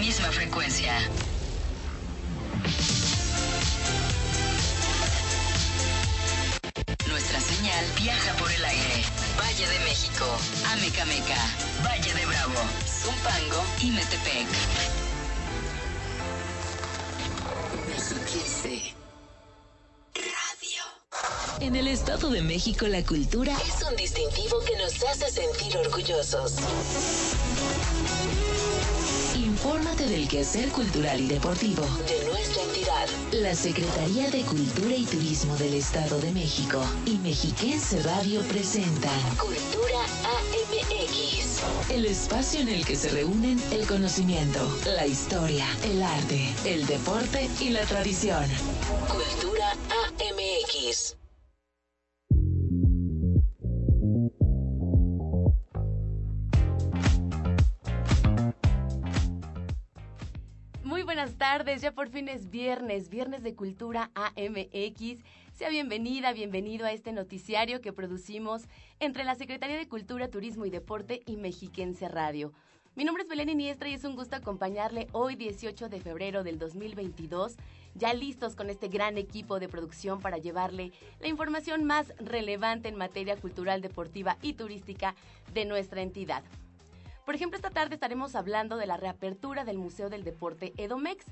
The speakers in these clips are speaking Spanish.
misma frecuencia. Nuestra señal viaja por el aire. Valle de México, Amecameca, Valle de Bravo, Zumpango y Metepec. Mexiquense Radio. En el Estado de México la cultura Es un distintivo que nos hace sentir orgullosos. Infórmate del quehacer cultural y deportivo. De nuestra entidad. La Secretaría de Cultura y Turismo del Estado de México y Mexiquense Radio presentan Cultura AMX. el espacio en el que se reúnen el conocimiento, la historia, el arte, el deporte y la tradición. Cultura AMX. Tardes, ya por fin es viernes, viernes de Cultura AMX. Sea bienvenida, bienvenido a este noticiario que producimos entre la Secretaría de Cultura, Turismo y Deporte y Mexiquense Radio. Mi nombre es Belén Iniestra y es un gusto acompañarle hoy 18 de febrero del 2022, ya listos con este gran equipo de producción para llevarle la información más relevante en materia cultural, deportiva y turística de nuestra entidad. Por ejemplo, esta tarde estaremos hablando de la reapertura del Museo del Deporte Edomex,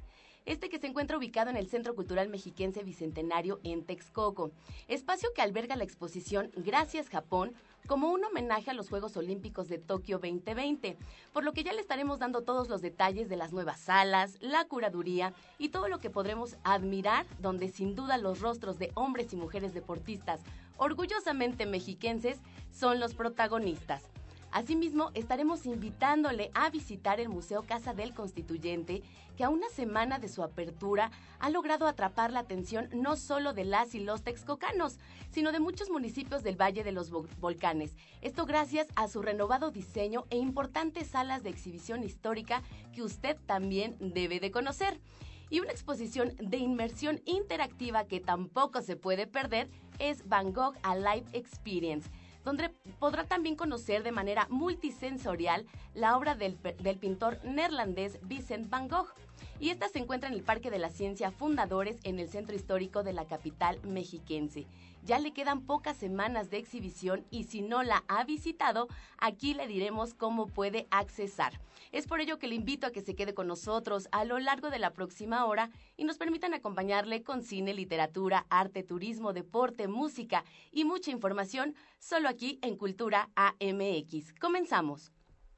este que se encuentra ubicado en el Centro Cultural Mexiquense Bicentenario en Texcoco, espacio que alberga la exposición Gracias Japón como un homenaje a los Juegos Olímpicos de Tokio 2020, por lo que ya le estaremos dando todos los detalles de las nuevas salas, la curaduría y todo lo que podremos admirar, donde sin duda los rostros de hombres y mujeres deportistas orgullosamente mexiquenses son los protagonistas. Asimismo, estaremos invitándole a visitar el Museo Casa del Constituyente, que a una semana de su apertura ha logrado atrapar la atención no solo de las y los texcocanos, sino de muchos municipios del Valle de los Vo- Volcanes. Esto gracias a su renovado diseño e importantes salas de exhibición histórica que usted también debe de conocer. Y una exposición de inmersión interactiva que tampoco se puede perder es Van Gogh A Live Experience donde podrá también conocer de manera multisensorial la obra del, del pintor neerlandés Vincent van Gogh. Y esta se encuentra en el Parque de la Ciencia Fundadores en el centro histórico de la capital mexiquense. Ya le quedan pocas semanas de exhibición y si no la ha visitado, aquí le diremos cómo puede accesar. Es por ello que le invito a que se quede con nosotros a lo largo de la próxima hora y nos permitan acompañarle con cine, literatura, arte, turismo, deporte, música y mucha información solo aquí en Cultura AMX. Comenzamos.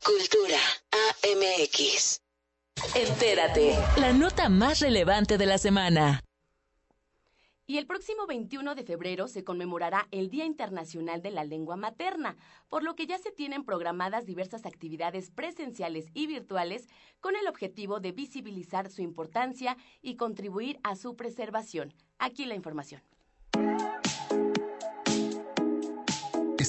Cultura AMX. Entérate, la nota más relevante de la semana. Y el próximo 21 de febrero se conmemorará el Día Internacional de la Lengua Materna, por lo que ya se tienen programadas diversas actividades presenciales y virtuales con el objetivo de visibilizar su importancia y contribuir a su preservación. Aquí la información.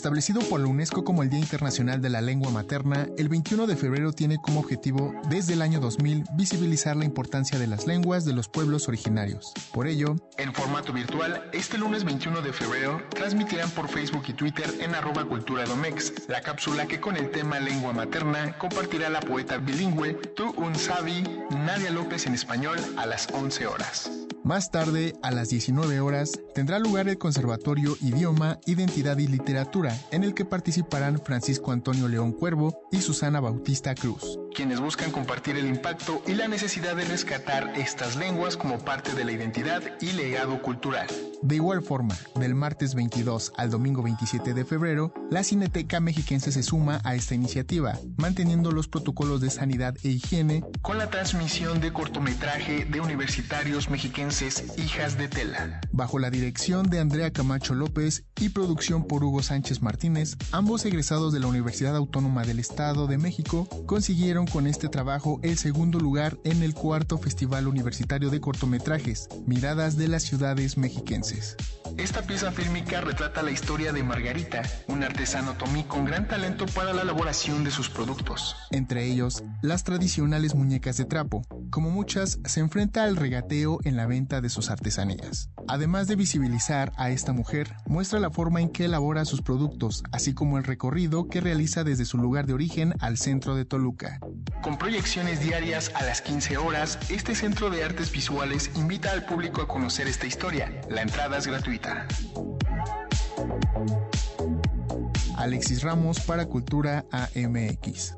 Establecido por la UNESCO como el Día Internacional de la Lengua Materna, el 21 de febrero tiene como objetivo, desde el año 2000, visibilizar la importancia de las lenguas de los pueblos originarios. Por ello, en formato virtual, este lunes 21 de febrero, transmitirán por Facebook y Twitter en arroba cultura domex la cápsula que con el tema lengua materna compartirá la poeta bilingüe Tu Un Sabi, Nadia López en español, a las 11 horas. Más tarde, a las 19 horas, tendrá lugar el Conservatorio Idioma, Identidad y Literatura, en el que participarán Francisco Antonio León Cuervo y Susana Bautista Cruz, quienes buscan compartir el impacto y la necesidad de rescatar estas lenguas como parte de la identidad y legado cultural. De igual forma, del martes 22 al domingo 27 de febrero, la Cineteca Mexiquense se suma a esta iniciativa, manteniendo los protocolos de sanidad e higiene con la transmisión de cortometraje de universitarios mexiquenses Hijas de Tela, bajo la dirección de Andrea Camacho López y producción por Hugo Sánchez Martínez, ambos egresados de la Universidad Autónoma del Estado de México, consiguieron con este trabajo el segundo lugar en el cuarto Festival Universitario de Cortometrajes, Miradas de las Ciudades Mexiquenses. Esta pieza fílmica retrata la historia de Margarita, un artesano tomí con gran talento para la elaboración de sus productos. Entre ellos, las tradicionales muñecas de trapo. Como muchas, se enfrenta al regateo en la venta de sus artesanías. Además de visibilizar a esta mujer, muestra la forma en que elabora sus productos, así como el recorrido que realiza desde su lugar de origen al centro de Toluca. Con proyecciones diarias a las 15 horas, este Centro de Artes Visuales invita al público a conocer esta historia. La entrada es gratuita. Alexis Ramos para Cultura AMX.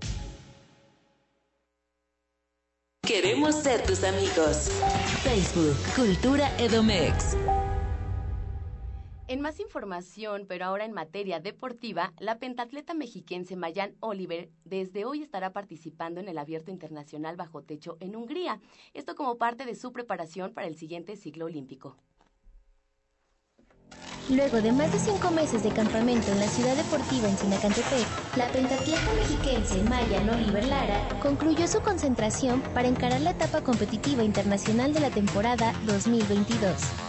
Queremos ser tus amigos. Facebook, Cultura Edomex. En más información, pero ahora en materia deportiva, la pentatleta mexiquense Mayan Oliver desde hoy estará participando en el Abierto Internacional Bajo Techo en Hungría, esto como parte de su preparación para el siguiente ciclo olímpico. Luego de más de cinco meses de campamento en la ciudad deportiva en Sinacantepec, la pentatleta mexiquense Mayan Oliver Lara concluyó su concentración para encarar la etapa competitiva internacional de la temporada 2022.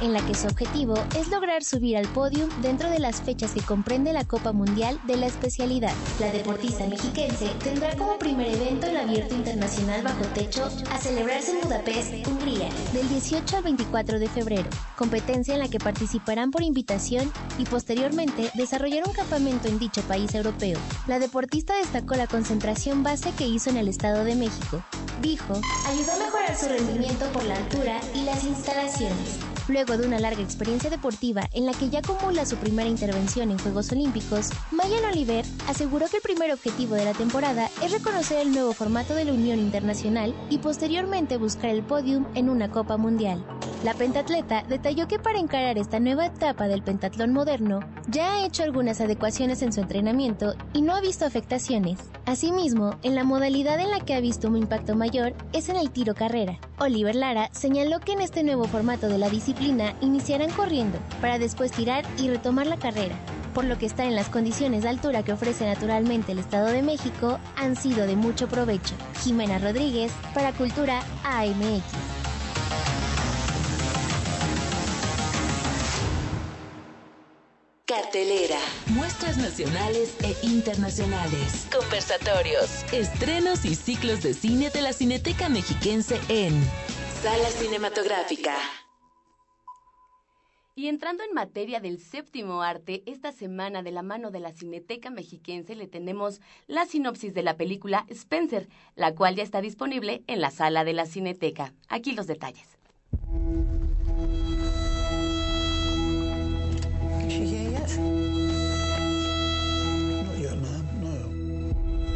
En la que su objetivo es lograr subir al podio dentro de las fechas que comprende la Copa Mundial de la especialidad. La deportista mexiquense tendrá como primer evento el Abierto Internacional Bajo Techo a celebrarse en Budapest, Hungría, del 18 al 24 de febrero, competencia en la que participarán por invitación y posteriormente desarrollar un campamento en dicho país europeo. La deportista destacó la concentración base que hizo en el Estado de México. Dijo, ayudó a mejorar su rendimiento por la altura y las instalaciones Luego de una larga experiencia deportiva en la que ya acumula su primera intervención en Juegos Olímpicos, Mayan Oliver aseguró que el primer objetivo de la temporada es reconocer el nuevo formato de la Unión Internacional y posteriormente buscar el podium en una Copa Mundial. La pentatleta detalló que para encarar esta nueva etapa del pentatlón moderno, ya ha hecho algunas adecuaciones en su entrenamiento y no ha visto afectaciones. Asimismo, en la modalidad en la que ha visto un impacto mayor es en el tiro carrera. Oliver Lara señaló que en este nuevo formato de la disciplina iniciarán corriendo para después tirar y retomar la carrera, por lo que está en las condiciones de altura que ofrece naturalmente el Estado de México han sido de mucho provecho. Jimena Rodríguez para Cultura AMX. Cartelera. Muestras nacionales e internacionales. Conversatorios. Estrenos y ciclos de cine de la Cineteca Mexiquense en Sala Cinematográfica. Y entrando en materia del séptimo arte, esta semana de la mano de la Cineteca Mexiquense le tenemos la sinopsis de la película Spencer, la cual ya está disponible en la sala de la Cineteca. Aquí los detalles.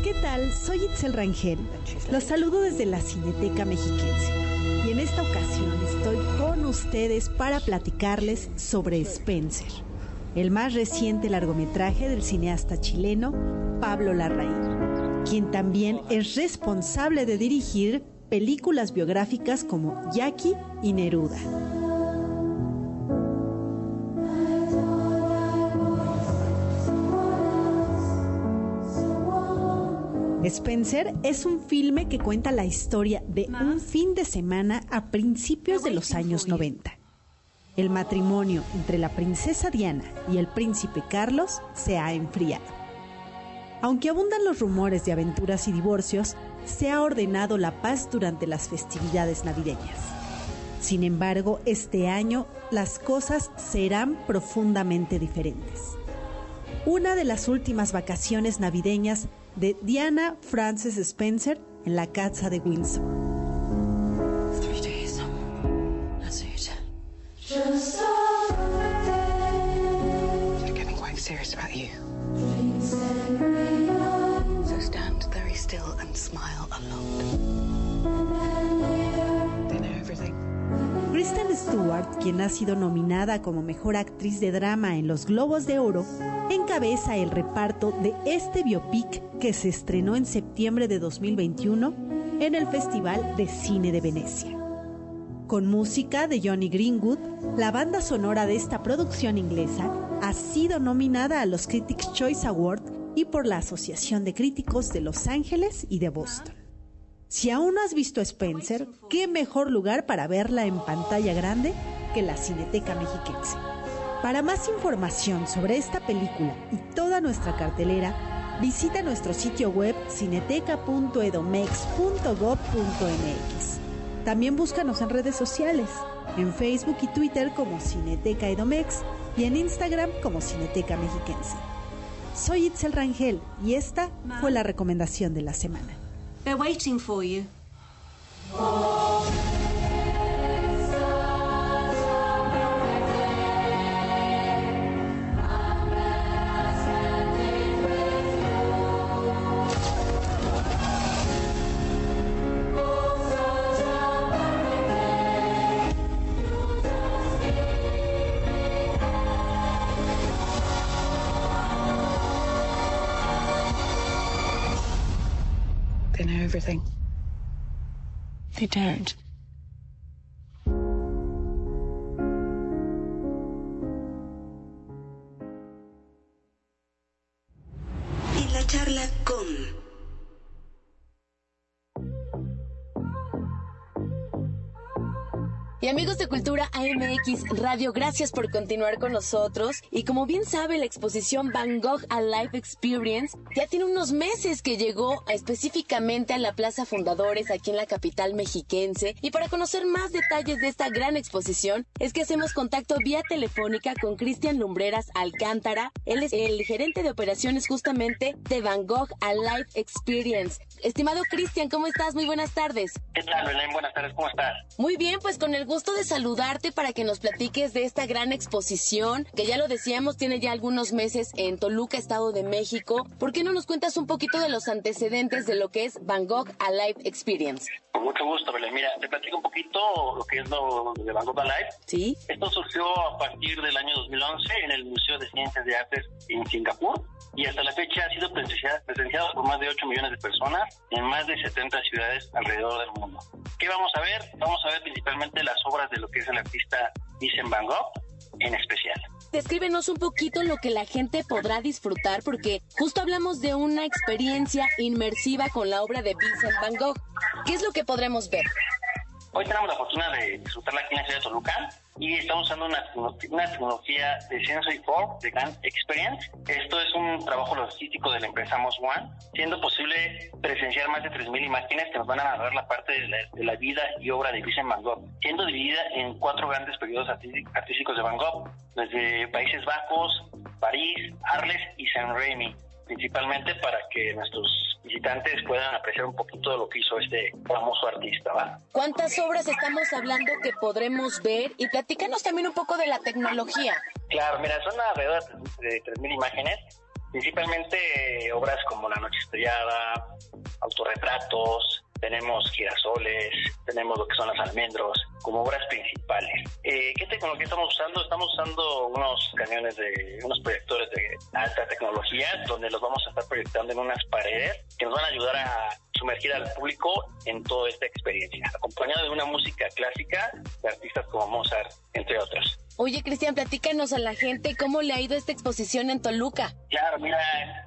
¿Qué tal? Soy Itzel Rangel. Los saludo desde la Cineteca Mexiquense y en esta ocasión estoy con ustedes para platicarles sobre Spencer, el más reciente largometraje del cineasta chileno Pablo Larraín, quien también es responsable de dirigir películas biográficas como Jackie y Neruda. Spencer es un filme que cuenta la historia de un fin de semana a principios de los años 90. El matrimonio entre la princesa Diana y el príncipe Carlos se ha enfriado. Aunque abundan los rumores de aventuras y divorcios, se ha ordenado la paz durante las festividades navideñas. Sin embargo, este año las cosas serán profundamente diferentes. Una de las últimas vacaciones navideñas de Diana Frances Spencer en la casa de Windsor. Kristen Stewart, quien ha sido nominada como mejor actriz de drama en los Globos de Oro, el reparto de este biopic que se estrenó en septiembre de 2021 en el Festival de Cine de Venecia. Con música de Johnny Greenwood, la banda sonora de esta producción inglesa ha sido nominada a los Critics' Choice Award y por la Asociación de Críticos de Los Ángeles y de Boston. Si aún no has visto Spencer, qué mejor lugar para verla en pantalla grande que la Cineteca Mexiquense. Para más información sobre esta película y toda nuestra cartelera, visita nuestro sitio web cineteca.edomex.gov.mx. También búscanos en redes sociales, en Facebook y Twitter como Cineteca Edomex y en Instagram como Cineteca Mexiquense. Soy Itzel Rangel y esta fue la recomendación de la semana. They're waiting for you. Everything. They don't. Y amigos de Cultura AMX Radio, gracias por continuar con nosotros. Y como bien sabe, la exposición Van Gogh a Life Experience ya tiene unos meses que llegó específicamente a la Plaza Fundadores aquí en la capital mexiquense. Y para conocer más detalles de esta gran exposición, es que hacemos contacto vía telefónica con Cristian Lumbreras Alcántara. Él es el gerente de operaciones justamente de Van Gogh a Life Experience. Estimado Cristian, ¿cómo estás? Muy buenas tardes. ¿Qué tal, Belén? Buenas tardes, ¿cómo estás? Muy bien, pues con el gusto de saludarte para que nos platiques de esta gran exposición, que ya lo decíamos, tiene ya algunos meses en Toluca, Estado de México. ¿Por qué no nos cuentas un poquito de los antecedentes de lo que es Van Gogh Alive Experience? Con mucho gusto, Belén. Mira, te platico un poquito lo que es lo de Van Gogh Alive. Sí. Esto surgió a partir del año 2011 en el Museo de Ciencias de Artes en Singapur y hasta la fecha ha sido presenciado, por más de 8 millones de personas en más de 70 ciudades alrededor del mundo. ¿Qué vamos a ver? Vamos a ver principalmente las obras de lo que es el artista Vincent Van Gogh en especial. Descríbenos un poquito lo que la gente podrá disfrutar, porque justo hablamos de una experiencia inmersiva con la obra de Vincent Van Gogh. ¿Qué es lo que podremos ver? Hoy tenemos la fortuna de disfrutarla aquí en la ciudad de Toluca y estamos usando una, una tecnología de Sensory 4 de Grand Experience. Esto es un trabajo logístico de la empresa Moss One, siendo posible presenciar más de 3.000 imágenes que nos van a narrar la parte de la, de la vida y obra de Vincent Van Gogh, siendo dividida en cuatro grandes periodos artísticos de Van Gogh, desde Países Bajos, París, Arles y San Remy principalmente para que nuestros visitantes puedan apreciar un poquito de lo que hizo este famoso artista. ¿va? ¿Cuántas obras estamos hablando que podremos ver? Y platícanos también un poco de la tecnología. Claro, mira, son alrededor de 3.000 imágenes, principalmente obras como La Noche Estrellada, autorretratos, tenemos girasoles, tenemos lo que son las almendros, como obras principales. Eh, ¿Qué tecnología estamos usando? Estamos usando unos camiones de, unos proyectores de alta tecnología, donde los vamos a estar proyectando en unas paredes que nos van a ayudar a sumergir al público en toda esta experiencia, acompañado de una música clásica de artistas como Mozart, entre otros. Oye, Cristian, platícanos a la gente cómo le ha ido esta exposición en Toluca. Claro, mira,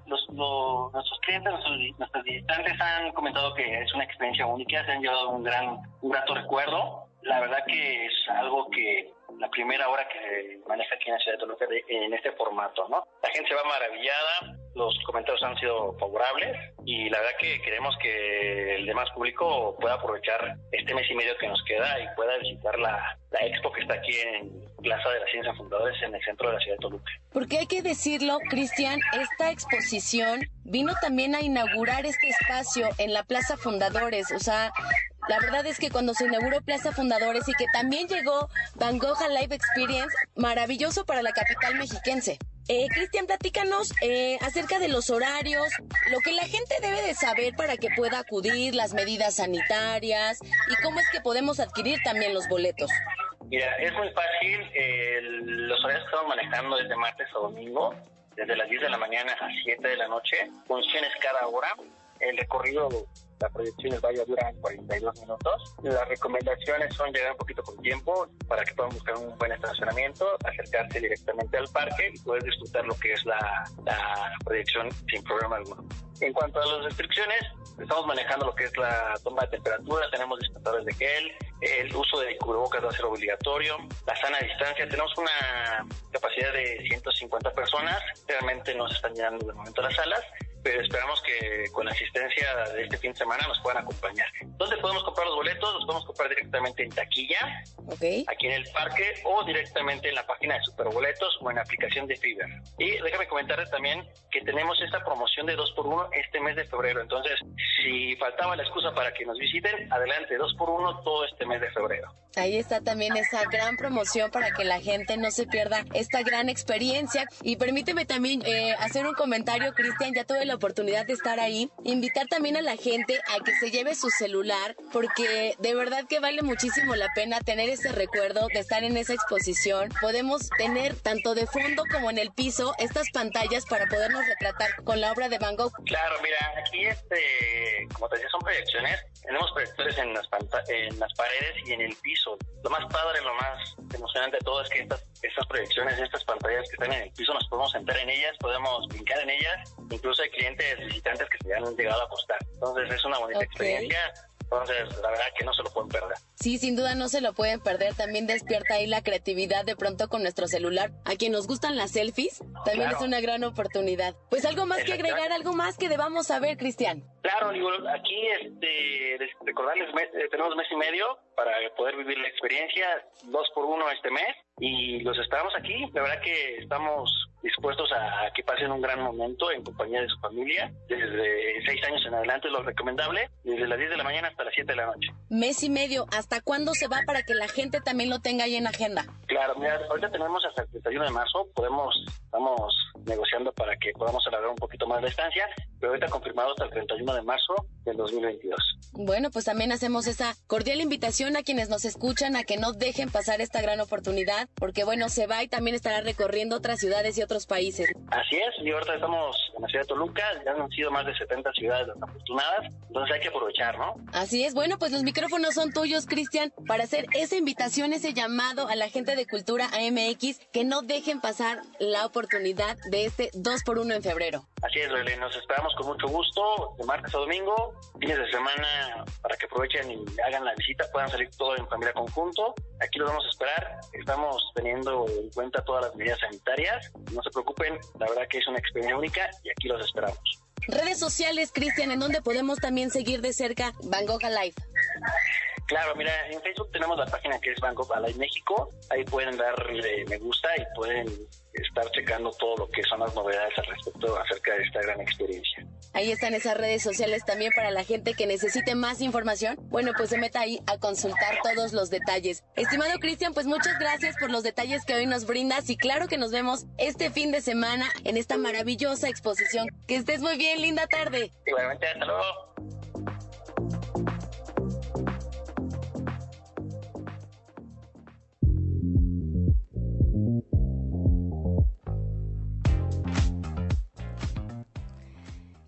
los, los, nuestros clientes, nuestros, nuestros visitantes han comentado que es una experiencia única, se han llevado un gran, un grato recuerdo. La verdad que es algo que la primera hora que maneja aquí en la ciudad de Toluca de, en este formato, ¿no? La gente se va maravillada, los comentarios han sido favorables y la verdad que queremos que el demás público pueda aprovechar este mes y medio que nos queda y pueda visitar la, la expo que está aquí en Plaza de la Ciencia Fundadores en el centro de la ciudad de Toluca. Porque hay que decirlo, Cristian, esta exposición vino también a inaugurar este espacio en la Plaza Fundadores, o sea, la verdad es que cuando se inauguró Plaza Fundadores y que también llegó Van Gogh a Live Experience, maravilloso para la capital mexiquense. Eh, Cristian, platícanos eh, acerca de los horarios, lo que la gente debe de saber para que pueda acudir, las medidas sanitarias y cómo es que podemos adquirir también los boletos. Mira, es muy fácil. eh, los horarios que estamos manejando desde martes a domingo, desde las 10 de la mañana a 7 de la noche, funciones cada hora. El recorrido, la proyección del valle dura 42 minutos. Las recomendaciones son llegar un poquito con tiempo para que puedan buscar un buen estacionamiento, acercarse directamente al parque y poder disfrutar lo que es la, la proyección sin problema alguno. En cuanto a las restricciones, estamos manejando lo que es la toma de temperatura, tenemos dispensadores de gel, el uso de cubrebocas va a ser obligatorio, la sana distancia, tenemos una capacidad de 150 personas, realmente no se están llenando de momento las salas, esperamos que con la asistencia de este fin de semana nos puedan acompañar. ¿Dónde podemos comprar los boletos? Los podemos comprar directamente en taquilla, aquí en el parque, o directamente en la página de Superboletos o en la aplicación de Fiverr. Y déjame comentarles también que tenemos esta promoción de 2x1 este mes de febrero. Entonces, si faltaba la excusa para que nos visiten, adelante, 2x1 todo este mes de febrero. Ahí está también esa gran promoción para que la gente no se pierda esta gran experiencia. Y permíteme también eh, hacer un comentario, Cristian, ya tuve la oportunidad de estar ahí. Invitar también a la gente a que se lleve su celular, porque de verdad que vale muchísimo la pena tener ese recuerdo de estar en esa exposición. Podemos tener tanto de fondo como en el piso estas pantallas para podernos retratar con la obra de Van Gogh. Claro, mira, aquí este, como te decía, son proyecciones. Tenemos proyectores en las, en las paredes y en el piso. Lo más padre, lo más emocionante de todo es que estas, estas proyecciones, estas pantallas que están en el piso, nos podemos sentar en ellas, podemos brincar en ellas. Incluso hay clientes visitantes que se han llegado a acostar. Entonces es una bonita experiencia entonces, la verdad que no se lo pueden perder. Sí, sin duda no se lo pueden perder. También despierta ahí la creatividad de pronto con nuestro celular. A quien nos gustan las selfies, también es una gran oportunidad. Pues algo más que agregar, algo más que debamos saber, Cristian. Claro, digo, aquí este, recordarles, eh, tenemos mes y medio para poder vivir la experiencia, dos por uno este mes, y los esperamos aquí. La verdad que estamos dispuestos a que pasen un gran momento en compañía de su familia. Desde seis años en adelante es lo recomendable, desde las 10 de la mañana hasta las 7 de la noche. Mes y medio, ¿hasta cuándo se va para que la gente también lo tenga ahí en agenda? Claro, mira, ahorita tenemos hasta el 31 de marzo, podemos, estamos negociando para que podamos alargar un poquito más la estancia, pero ahorita confirmado hasta el 31 de marzo del 2022. Bueno, pues también hacemos esa cordial invitación a quienes nos escuchan a que no dejen pasar esta gran oportunidad, porque bueno, se va y también estará recorriendo otras ciudades y otros países. Así es, y ahorita estamos en la ciudad de Toluca, ya han sido más de 70 ciudades afortunadas, entonces hay que aprovechar, ¿no? Así es, bueno, pues los micrófonos son tuyos, Cristian, para hacer esa invitación, ese llamado a la gente de Cultura AMX, que no dejen pasar la oportunidad de este 2 por 1 en febrero. Así es, Rele, nos esperamos con mucho gusto, de martes a domingo, fines de semana, para que aprovechen y hagan la visita, puedan salir todos en familia conjunto. Aquí los vamos a esperar, estamos teniendo en cuenta todas las medidas sanitarias, no se preocupen, la verdad que es una experiencia única y aquí los esperamos. Redes sociales, Cristian, en donde podemos también seguir de cerca Van Gogh Live. Claro, mira, en Facebook tenemos la página que es Gogh Alive México. Ahí pueden darle me gusta y pueden estar checando todo lo que son las novedades al respecto acerca de esta gran experiencia. Ahí están esas redes sociales también para la gente que necesite más información. Bueno, pues se meta ahí a consultar todos los detalles. Estimado Cristian, pues muchas gracias por los detalles que hoy nos brindas y claro que nos vemos este fin de semana en esta maravillosa exposición. Que estés muy bien, linda tarde. Igualmente, hasta luego.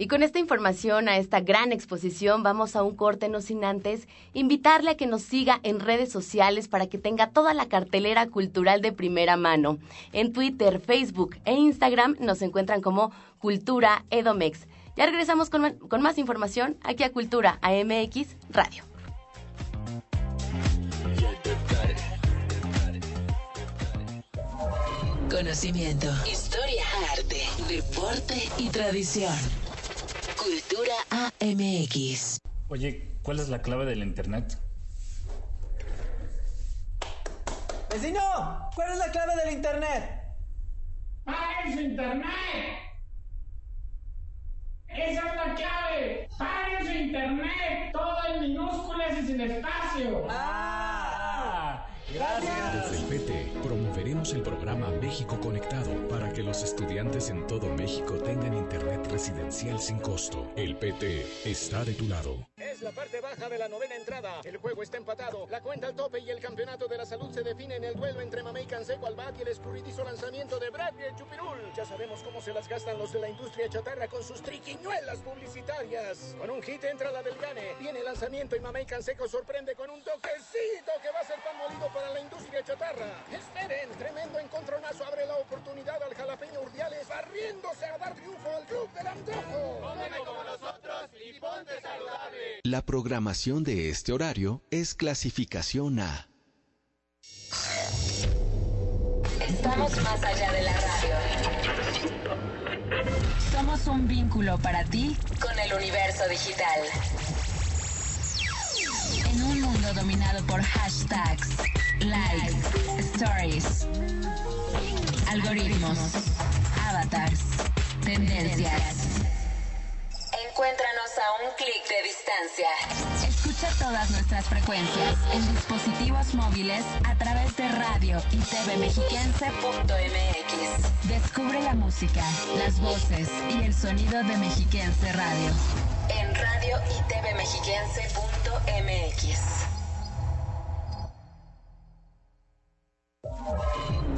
Y con esta información, a esta gran exposición, vamos a un corte no sin antes invitarle a que nos siga en redes sociales para que tenga toda la cartelera cultural de primera mano. En Twitter, Facebook e Instagram nos encuentran como Cultura Edomex. Ya regresamos con, con más información aquí a Cultura AMX Radio. Conocimiento, historia, arte, deporte y tradición. Cultura AMX. Oye, ¿cuál es la clave del internet? ¡Vecino! ¿Cuál es la clave del internet? ¡Paguen su internet! ¡Esa es la clave! ¡Paguen su internet! Todo en minúsculas y sin espacio. ¡Ah! Gracias. Desde el PT el programa México Conectado para que los estudiantes en todo México tengan internet residencial sin costo. El PT está de tu lado. Es la parte baja de la novena entrada. El juego está empatado. La cuenta al tope y el campeonato de la salud se define en el duelo entre Mamey Canseco al bat y el escurridizo lanzamiento de Bradley Chupirul. Ya sabemos cómo se las gastan los de la industria chatarra con sus triquiñuelas publicitarias. Con un hit entra la del gane. Viene el lanzamiento y Mamey Canseco sorprende con un toquecito que va a ser pan molido para la industria chatarra. Esperen, tremendo encontronazo abre la oportunidad al jalapeño Urdiales barriéndose a dar triunfo al club del antojo. Cómeme como nosotros y ponte saludable. La programación de este horario es clasificación A. Estamos más allá de la radio. Somos somos un vínculo para ti con el universo digital. En un mundo dominado por hashtags, likes, stories, algoritmos, avatars, tendencias. Encuéntranos a un clic de distancia. Escucha todas nuestras frecuencias en dispositivos móviles a través de radio y tvmexiquense.mx. Descubre la música, las voces y el sonido de Mexiquense Radio. En radio y tvmexiquense.mx.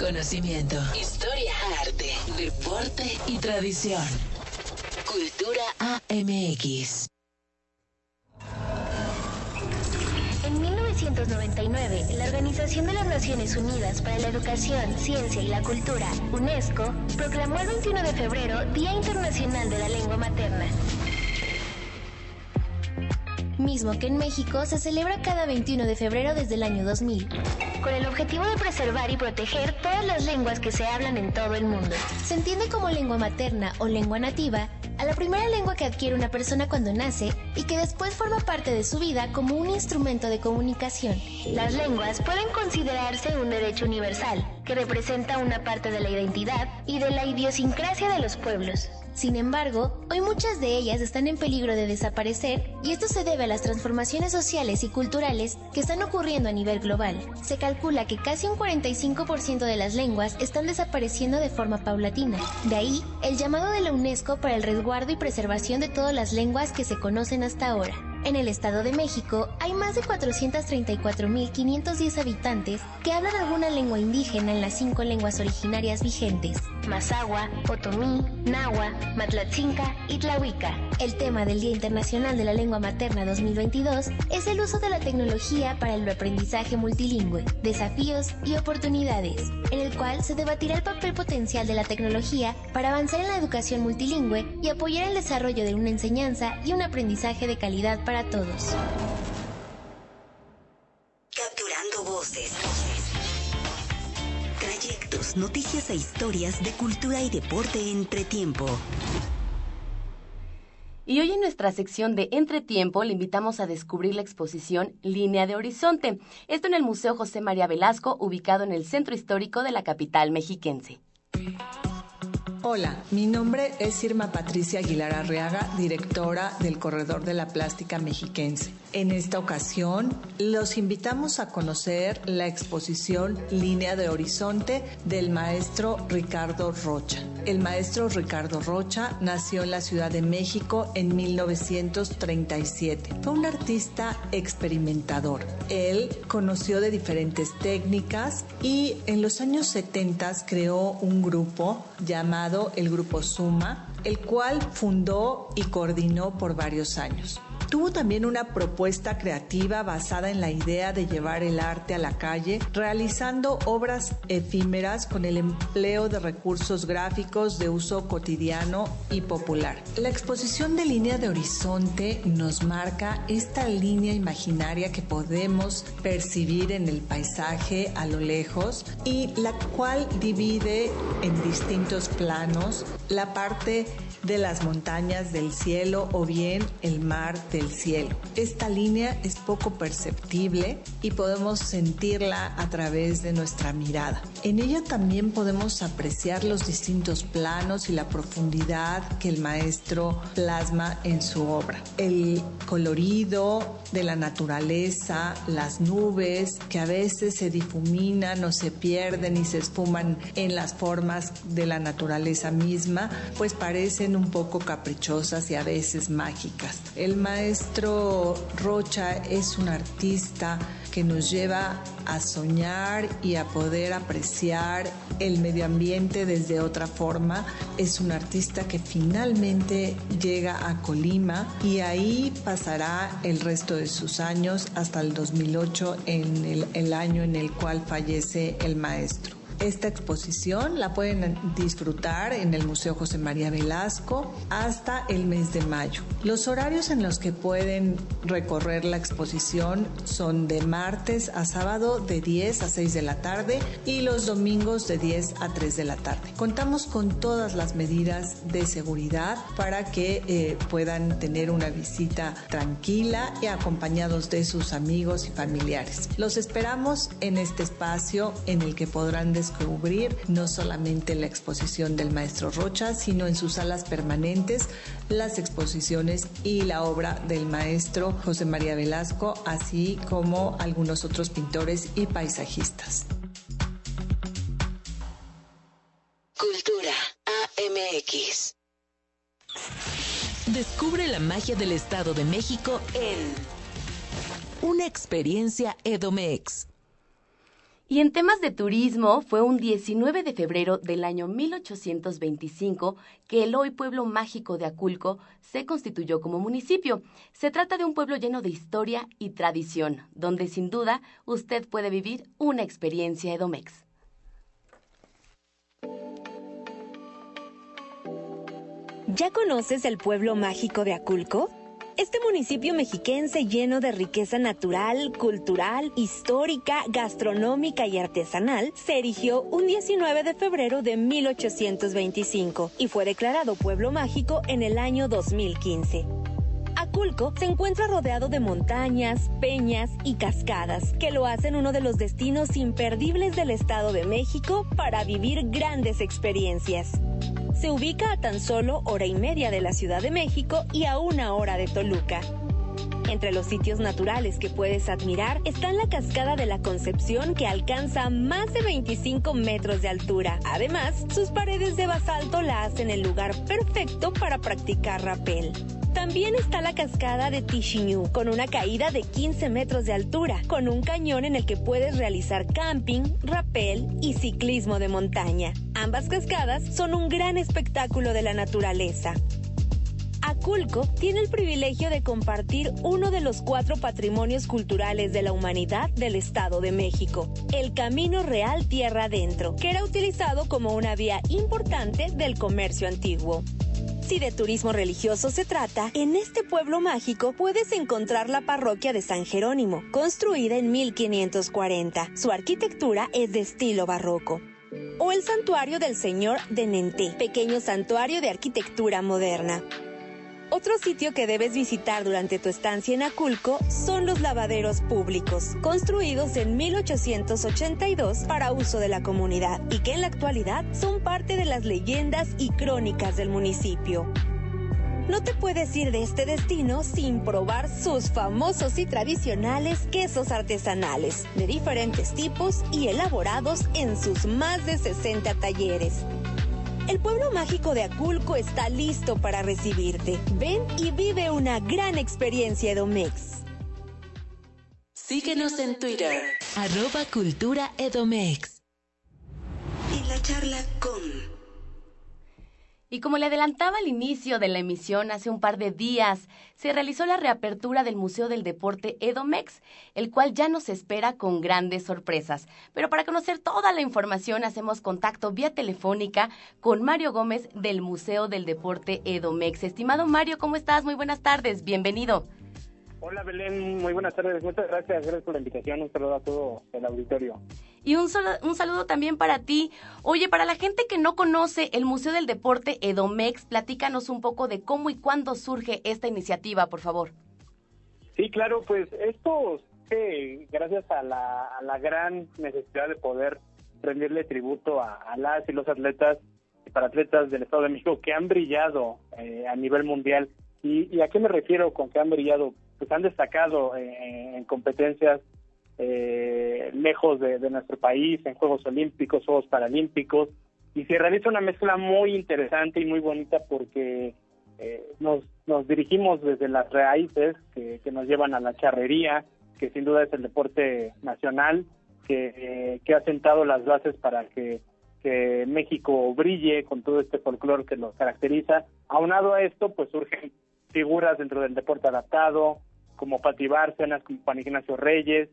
Conocimiento, historia, arte, deporte y tradición. Cultura AMX. En 1999, la Organización de las Naciones Unidas para la Educación, Ciencia y la Cultura, UNESCO, proclamó el 21 de febrero Día Internacional de la Lengua Materna mismo que en México se celebra cada 21 de febrero desde el año 2000, con el objetivo de preservar y proteger todas las lenguas que se hablan en todo el mundo. Se entiende como lengua materna o lengua nativa a la primera lengua que adquiere una persona cuando nace y que después forma parte de su vida como un instrumento de comunicación. Las lenguas pueden considerarse un derecho universal que representa una parte de la identidad y de la idiosincrasia de los pueblos. Sin embargo, hoy muchas de ellas están en peligro de desaparecer y esto se debe a las transformaciones sociales y culturales que están ocurriendo a nivel global. Se calcula que casi un 45% de las lenguas están desapareciendo de forma paulatina. De ahí, el llamado de la UNESCO para el resguardo y preservación de todas las lenguas que se conocen hasta ahora. En el Estado de México hay más de 434.510 habitantes que hablan alguna lengua indígena en las cinco lenguas originarias vigentes: Mazahua, Otomí, Nahua, Matlatzinca y Tlahuica. El tema del Día Internacional de la Lengua Materna 2022 es el uso de la tecnología para el aprendizaje multilingüe, desafíos y oportunidades, en el cual se debatirá el papel potencial de la tecnología para avanzar en la educación multilingüe y apoyar el desarrollo de una enseñanza y un aprendizaje de calidad para para todos. Capturando voces. Trayectos, noticias e historias de cultura y deporte entre tiempo. Y hoy en nuestra sección de Entretiempo le invitamos a descubrir la exposición Línea de Horizonte. Esto en el Museo José María Velasco, ubicado en el centro histórico de la capital mexiquense. Hola, mi nombre es Irma Patricia Aguilar Arriaga, directora del Corredor de la Plástica Mexiquense. En esta ocasión, los invitamos a conocer la exposición Línea de Horizonte del maestro Ricardo Rocha. El maestro Ricardo Rocha nació en la Ciudad de México en 1937. Fue un artista experimentador. Él conoció de diferentes técnicas y en los años 70 creó un grupo llamado el Grupo Suma, el cual fundó y coordinó por varios años. Tuvo también una propuesta creativa basada en la idea de llevar el arte a la calle, realizando obras efímeras con el empleo de recursos gráficos de uso cotidiano y popular. La exposición de línea de horizonte nos marca esta línea imaginaria que podemos percibir en el paisaje a lo lejos y la cual divide en distintos planos la parte de las montañas del cielo o bien el mar del cielo. Esta línea es poco perceptible y podemos sentirla a través de nuestra mirada. En ella también podemos apreciar los distintos planos y la profundidad que el maestro plasma en su obra. El colorido de la naturaleza, las nubes que a veces se difuminan o se pierden y se esfuman en las formas de la naturaleza misma, pues parecen un poco caprichosas y a veces mágicas. El maestro Rocha es un artista que nos lleva a soñar y a poder apreciar el medio ambiente desde otra forma. Es un artista que finalmente llega a Colima y ahí pasará el resto de sus años hasta el 2008, en el, año en el cual fallece el maestro. Esta exposición la pueden disfrutar en el Museo José María Velasco hasta el mes de mayo. Los horarios en los que pueden recorrer la exposición son de martes a sábado de 10 a 6 de la tarde y los domingos de 10 a 3 de la tarde. Contamos con todas las medidas de seguridad para que eh, puedan tener una visita tranquila y acompañados de sus amigos y familiares. Los esperamos en este espacio en el que podrán descubrir no solamente la exposición del maestro Rocha, sino en sus salas permanentes las exposiciones y la obra del maestro José María Velasco, así como algunos otros pintores y paisajistas. Cultura AMX. Descubre la magia del Estado de México en una experiencia Edomex. Y en temas de turismo, fue un 19 de febrero del año 1825 que el hoy pueblo mágico de Aculco se constituyó como municipio. Se trata de un pueblo lleno de historia y tradición, donde sin duda usted puede vivir una experiencia Edomex. ¿Ya conoces el pueblo mágico de Aculco? Este municipio mexiquense lleno de riqueza natural, cultural, histórica, gastronómica y artesanal se erigió un 19 de febrero de 1825 y fue declarado pueblo mágico en el año 2015. Aculco se encuentra rodeado de montañas, peñas y cascadas, que lo hacen uno de los destinos imperdibles del Estado de México para vivir grandes experiencias. Se ubica a tan solo hora y media de la Ciudad de México y a una hora de Toluca. Entre los sitios naturales que puedes admirar están la cascada de la Concepción que alcanza más de 25 metros de altura. Además, sus paredes de basalto la hacen el lugar perfecto para practicar rapel. También está la cascada de Tishiñú, con una caída de 15 metros de altura, con un cañón en el que puedes realizar camping, rapel y ciclismo de montaña. Ambas cascadas son un gran espectáculo de la naturaleza. Aculco tiene el privilegio de compartir uno de los cuatro patrimonios culturales de la humanidad del Estado de México, el Camino Real Tierra Adentro, que era utilizado como una vía importante del comercio antiguo. Si de turismo religioso se trata, en este pueblo mágico puedes encontrar la parroquia de San Jerónimo, construida en 1540. Su arquitectura es de estilo barroco. O el santuario del Señor de Nenté, pequeño santuario de arquitectura moderna. Otro sitio que debes visitar durante tu estancia en Aculco son los lavaderos públicos, construidos en 1882 para uso de la comunidad y que en la actualidad son parte de las leyendas y crónicas del municipio. No te puedes ir de este destino sin probar sus famosos y tradicionales quesos artesanales, de diferentes tipos y elaborados en sus más de 60 talleres. El pueblo mágico de Aculco está listo para recibirte. Ven y vive una gran experiencia Edomex. Síguenos en Twitter, arroba Cultura Edomex. En la charla con... Y como le adelantaba al inicio de la emisión hace un par de días, se realizó la reapertura del Museo del Deporte Edomex, el cual ya nos espera con grandes sorpresas. Pero para conocer toda la información hacemos contacto vía telefónica con Mario Gómez del Museo del Deporte Edomex. Estimado Mario, ¿cómo estás? Muy buenas tardes, bienvenido. Hola Belén, muy buenas tardes, muchas gracias, gracias por la invitación, un saludo a todo el auditorio. Y un, solo, un saludo también para ti. Oye, para la gente que no conoce el Museo del Deporte Edomex, platícanos un poco de cómo y cuándo surge esta iniciativa, por favor. Sí, claro, pues esto eh, gracias a la, a la, gran necesidad de poder rendirle tributo a, a las y los atletas, para atletas del Estado de México que han brillado eh, a nivel mundial. ¿Y, ¿Y a qué me refiero con que han brillado? Pues han destacado eh, en competencias eh, lejos de, nuestro país, en Juegos Olímpicos, Juegos Paralímpicos, y se realiza una mezcla muy interesante y muy bonita porque eh, nos, nos dirigimos desde las raíces que, que, nos llevan a la charrería, que sin duda es el deporte nacional, que, eh, que ha sentado las bases para que, que México brille con todo este folclore que nos caracteriza. Aunado a esto, pues surgen figuras dentro del deporte adaptado, como Pati Bárcenas, como Juan Ignacio Reyes,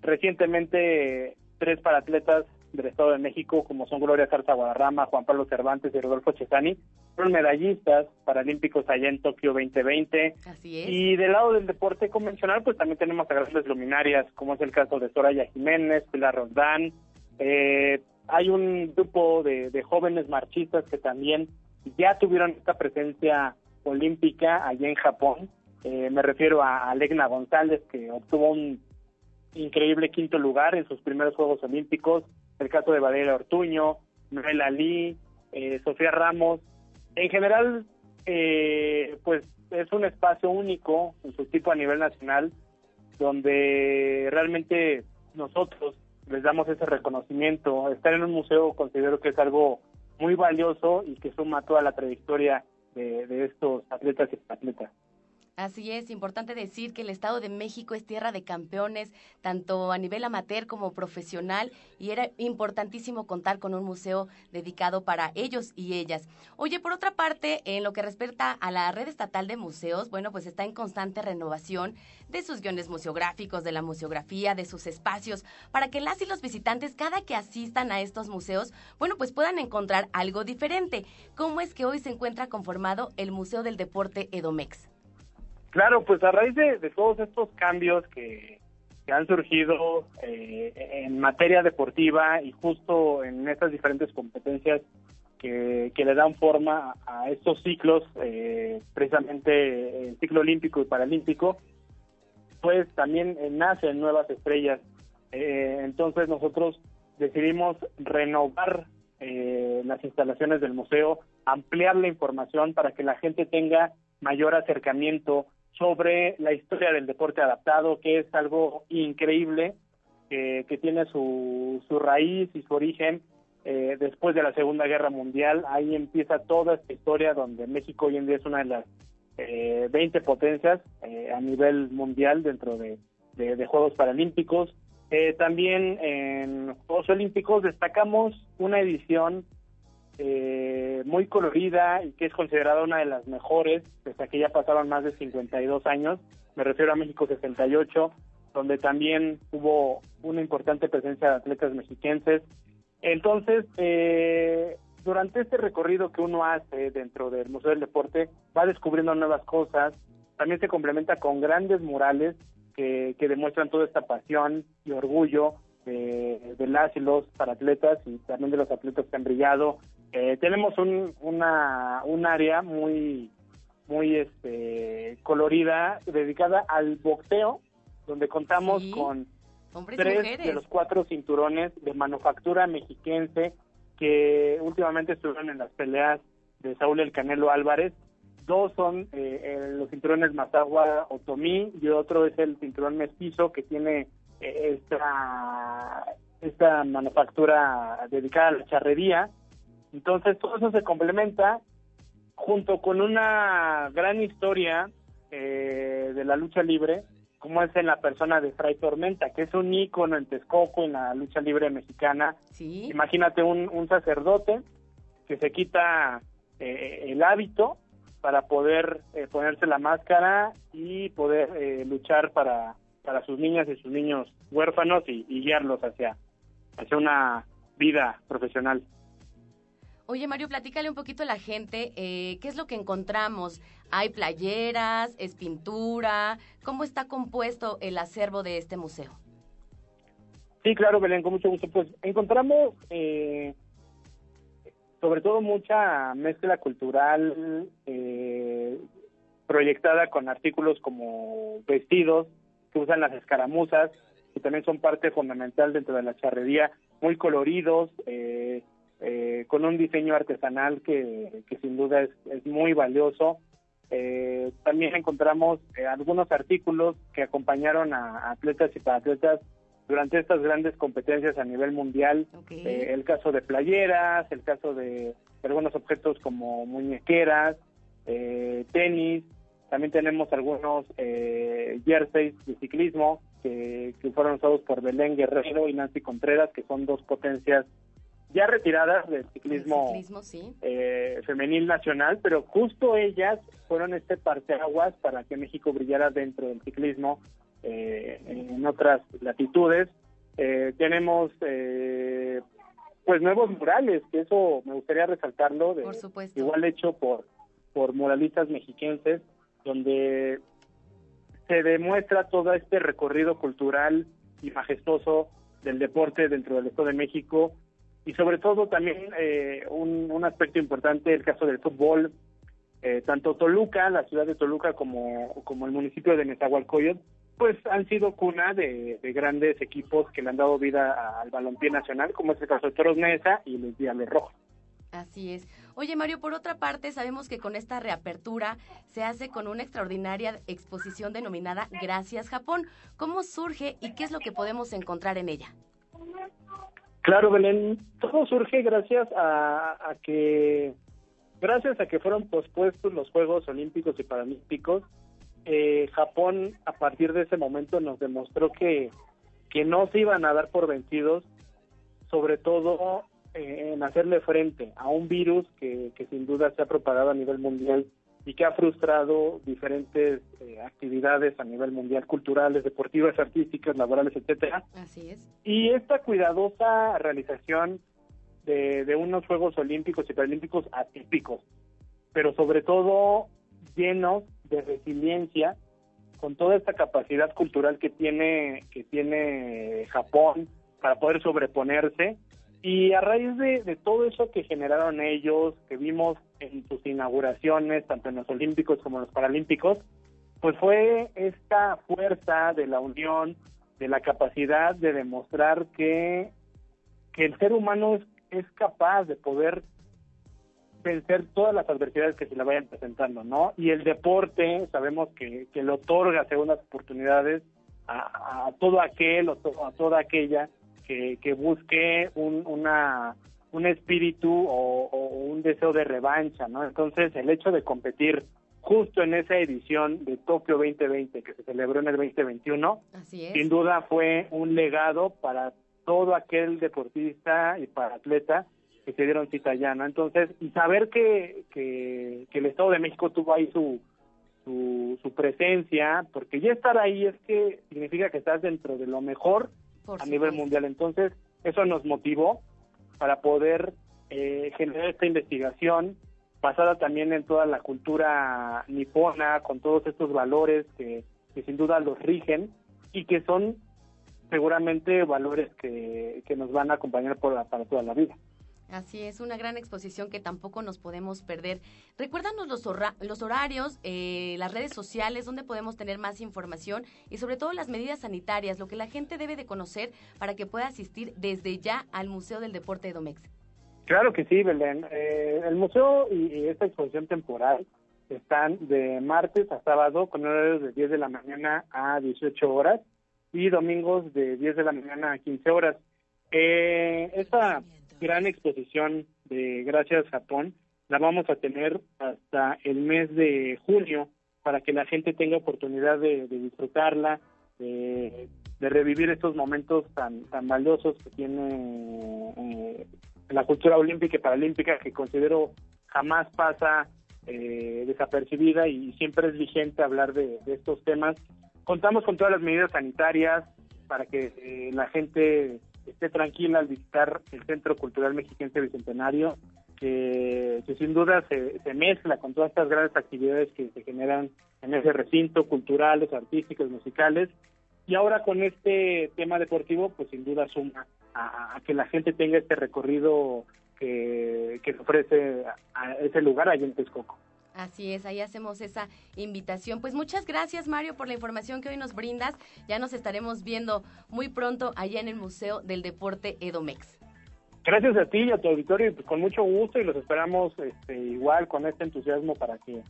recientemente tres paratletas del Estado de México, como son Gloria Zarza Guadarrama, Juan Pablo Cervantes y Rodolfo Chesani, fueron medallistas paralímpicos allá en Tokio 2020. Así es. Y del lado del deporte convencional, pues también tenemos a grandes luminarias, como es el caso de Soraya Jiménez, Pilar Rondán. Eh, hay un grupo de, de jóvenes marchistas que también ya tuvieron esta presencia olímpica allá en Japón. Eh, me refiero a Alegna González, que obtuvo un increíble quinto lugar en sus primeros Juegos Olímpicos. El caso de Valeria Ortuño, Noel Ali, eh, Sofía Ramos. En general, eh, pues es un espacio único en su tipo a nivel nacional, donde realmente nosotros les damos ese reconocimiento. Estar en un museo considero que es algo muy valioso y que suma toda la trayectoria de, de estos atletas y atletas. Así es, importante decir que el Estado de México es tierra de campeones, tanto a nivel amateur como profesional, y era importantísimo contar con un museo dedicado para ellos y ellas. Oye, por otra parte, en lo que respecta a la red estatal de museos, bueno, pues está en constante renovación de sus guiones museográficos, de la museografía, de sus espacios, para que las y los visitantes, cada que asistan a estos museos, bueno, pues puedan encontrar algo diferente. ¿Cómo es que hoy se encuentra conformado el Museo del Deporte Edomex? Claro, pues a raíz de, todos estos cambios que, han surgido eh, en materia deportiva y justo en estas diferentes competencias que, le dan forma a estos ciclos, eh, precisamente el ciclo olímpico y paralímpico, pues también eh, nacen nuevas estrellas. Eh, entonces nosotros decidimos renovar las instalaciones del museo, ampliar la información para que la gente tenga mayor acercamiento sobre la historia del deporte adaptado, que es algo increíble, que, que tiene su, su raíz y su origen eh, después de la Segunda Guerra Mundial. Ahí empieza toda esta historia donde México hoy en día es una de las eh, 20 potencias eh, a nivel mundial dentro de, de, de Juegos Paralímpicos. Eh, también en Juegos Olímpicos destacamos una edición eh, muy colorida y que es considerada una de las mejores, desde que ya pasaron más de 52 años, me refiero a México 68, donde también hubo una importante presencia de atletas mexiquenses. Entonces, eh, durante este recorrido que uno hace dentro del Museo del Deporte, va descubriendo nuevas cosas, también se complementa con grandes murales que, que demuestran toda esta pasión y orgullo de, de las y los paratletas y también de los atletas que han brillado. Eh, tenemos un, una, un área muy, muy este, colorida dedicada al boxeo, donde contamos Sí. con Hombres tres de los cuatro cinturones de manufactura mexiquense que últimamente estuvieron en las peleas de Saúl El Canelo Álvarez. Dos son eh, los cinturones Mazagua Otomí y otro es el cinturón mestizo que tiene eh, esta, esta manufactura dedicada a la charrería. Entonces todo eso se complementa junto con una gran historia eh, de la lucha libre, como es en la persona de Fray Tormenta, que es un ícono en Texcoco, en la lucha libre mexicana. Imagínate un, un sacerdote que se quita eh, el hábito para poder eh, ponerse la máscara y poder eh, luchar para, para sus niñas y sus niños huérfanos y, y guiarlos hacia, hacia una vida profesional. Oye, Mario, platícale un poquito a la gente, eh, ¿qué es lo que encontramos? ¿Hay playeras? ¿Es pintura? ¿Cómo está compuesto el acervo de este museo? Sí, claro, Belén, con mucho gusto. Pues encontramos eh, sobre todo mucha mezcla cultural eh, proyectada con artículos como vestidos que usan las escaramuzas, que también son parte fundamental dentro de la charrería, muy coloridos, eh, eh, con un diseño artesanal que, que sin duda es, es muy valioso. Eh, también encontramos eh, algunos artículos que acompañaron a atletas y paratletas durante estas grandes competencias a nivel mundial. Eh, el caso de playeras, el caso de algunos objetos como muñequeras, eh, tenis. También tenemos algunos eh, jerseys de ciclismo que, que fueron usados por Belén Guerrero y Nancy Contreras, que son dos potencias ya retiradas del ciclismo, Ciclismo, sí. eh, femenil nacional, pero justo ellas fueron este parteaguas para que México brillara dentro del ciclismo eh, en otras latitudes. Eh, tenemos eh, pues nuevos murales, que eso me gustaría resaltarlo, de, por supuesto. igual hecho por, por muralistas mexiquenses, donde se demuestra todo este recorrido cultural y majestuoso del deporte dentro del Estado de México y sobre todo también eh, un, aspecto importante el caso del fútbol eh, tanto Toluca la ciudad de Toluca como como el municipio de Nezahualcóyotl pues han sido cuna de, de, grandes equipos que le han dado vida al balompié nacional como es el caso de Toros Mesa y los Diablos Rojos Así es. Oye, Mario, por otra parte, sabemos que con esta reapertura se hace con una extraordinaria exposición denominada Gracias Japón. ¿Cómo surge y qué es lo que podemos encontrar en ella? Claro, Belén, todo surge gracias a, que gracias a que fueron pospuestos los Juegos Olímpicos y Paralímpicos, eh, Japón a partir de ese momento nos demostró que, que no se iban a dar por vencidos, sobre todo eh, en hacerle frente a un virus que, que, sin duda se ha propagado a nivel mundial y que ha frustrado diferentes eh, actividades a nivel mundial, culturales, deportivas, artísticas, laborales, etcétera. Así es. Y esta cuidadosa realización de, de unos Juegos Olímpicos y Paralímpicos atípicos, pero sobre todo llenos de resiliencia, con toda esta capacidad cultural que tiene que tiene Japón para poder sobreponerse y a raíz de, de, todo eso que generaron ellos, que vimos en sus inauguraciones, tanto en los Olímpicos como en los Paralímpicos, pues fue esta fuerza de la unión, de la capacidad de demostrar que, que el ser humano es, capaz de poder vencer todas las adversidades que se le vayan presentando, ¿no? Y el deporte, sabemos que, que le otorga segundas oportunidades a, a todo aquel o to, a toda aquella que, que busque un, una, un espíritu o, o, un deseo de revancha, ¿no? Entonces, el hecho de competir justo en esa edición de Tokio 2020 que se celebró en el 2021, Así es. sin duda fue un legado para todo aquel deportista y para atleta que se dieron cita allá, ¿no? Entonces, y saber que, que, que el Estado de México tuvo ahí su, su, su presencia, porque ya estar ahí es que significa que estás dentro de lo mejor Por a nivel mundial. Entonces, eso nos motivó para poder eh, generar esta investigación basada también en toda la cultura nipona, con todos estos valores que, sin duda los rigen y que son seguramente valores que, que nos van a acompañar por para toda la vida. Así es, una gran exposición que tampoco nos podemos perder. Recuérdanos los, horra- los horarios, eh, las redes sociales, donde podemos tener más información y sobre todo las medidas sanitarias, lo que la gente debe de conocer para que pueda asistir desde ya al Museo del Deporte de Domex. Claro que sí, Belén. Eh, el museo y, y esta exposición temporal están de martes a sábado con horarios de 10 de la mañana a 18 horas y domingos de 10 de la mañana a 15 horas. Eh, esta gran exposición de Gracias Japón la vamos a tener hasta el mes de junio para que la gente tenga oportunidad de, disfrutarla, de, revivir estos momentos tan, tan valiosos que tiene eh, la cultura olímpica y paralímpica que considero jamás pasa eh, desapercibida y siempre es vigente hablar de, de estos temas. Contamos con todas las medidas sanitarias para que eh, la gente esté tranquila al visitar el Centro Cultural Mexiquense Bicentenario, que, que sin duda se, se mezcla con todas estas grandes actividades que se generan en ese recinto, culturales, artísticos, musicales. Y ahora con este tema deportivo, pues sin duda suma a, a que la gente tenga este recorrido que, que ofrece a, ese lugar allá en Texcoco. Así es, ahí hacemos esa invitación. Pues muchas gracias Mario por la información que hoy nos brindas. Ya nos estaremos viendo muy pronto allá en el Museo del Deporte Edomex. Gracias a ti y a tu auditorio, y pues con mucho gusto y los esperamos este, igual con este entusiasmo para que,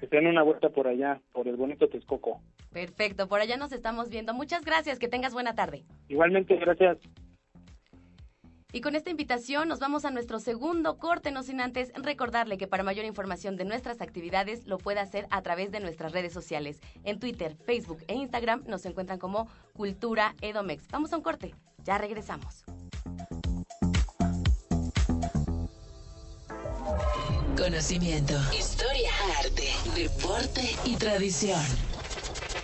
que se den una vuelta por allá, por el bonito Texcoco. Perfecto, por allá nos estamos viendo. Muchas gracias, que tengas buena tarde. Igualmente, gracias. Y con esta invitación nos vamos a nuestro segundo corte, no sin antes recordarle que para mayor información de nuestras actividades lo puede hacer a través de nuestras redes sociales. En Twitter, Facebook e Instagram nos encuentran como Cultura Edomex. Vamos a un corte, ya regresamos. Conocimiento, historia, arte, deporte y tradición.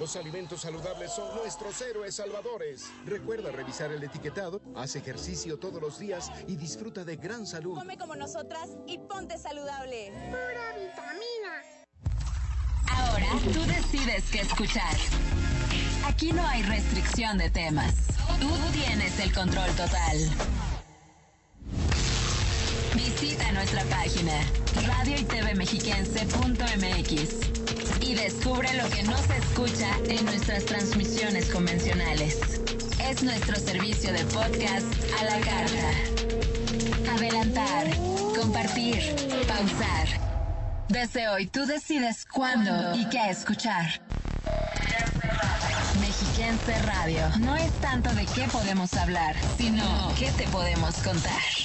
Los alimentos saludables son nuestros héroes salvadores. Recuerda revisar el etiquetado, haz ejercicio todos los días y disfruta de gran salud. Come como nosotras y ponte saludable. Pura vitamina. Ahora tú decides qué escuchar. Aquí no hay restricción de temas. Tú tienes el control total. Visita nuestra página radio y descubre lo que no se escucha en nuestras transmisiones convencionales. Es nuestro servicio de podcast a la carta. Adelantar, compartir, pausar. Desde hoy tú decides cuándo y qué escuchar. Mexiquense Radio. No es tanto de qué podemos hablar, sino qué te podemos contar.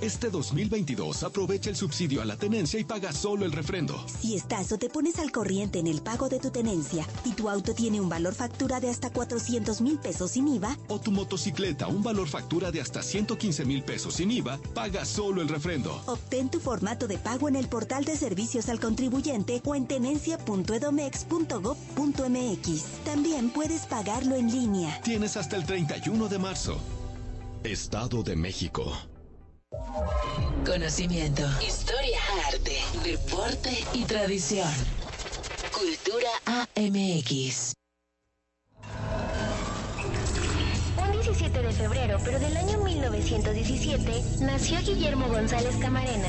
Este 2022 aprovecha el subsidio a la tenencia y paga solo el refrendo. Si estás o te pones al corriente en el pago de tu tenencia y tu auto tiene un valor factura de hasta 400 mil pesos sin IVA, o tu motocicleta un valor factura de hasta 115 mil pesos sin IVA, paga solo el refrendo. Obtén tu formato de pago en el portal de servicios al contribuyente o en tenencia.edomex.gov.mx. También puedes pagarlo en línea. Tienes hasta el 31 de marzo. Estado de México. Conocimiento, historia, arte, deporte y tradición. Cultura AMX. Un 17 de febrero, pero del año 1917, nació Guillermo González Camarena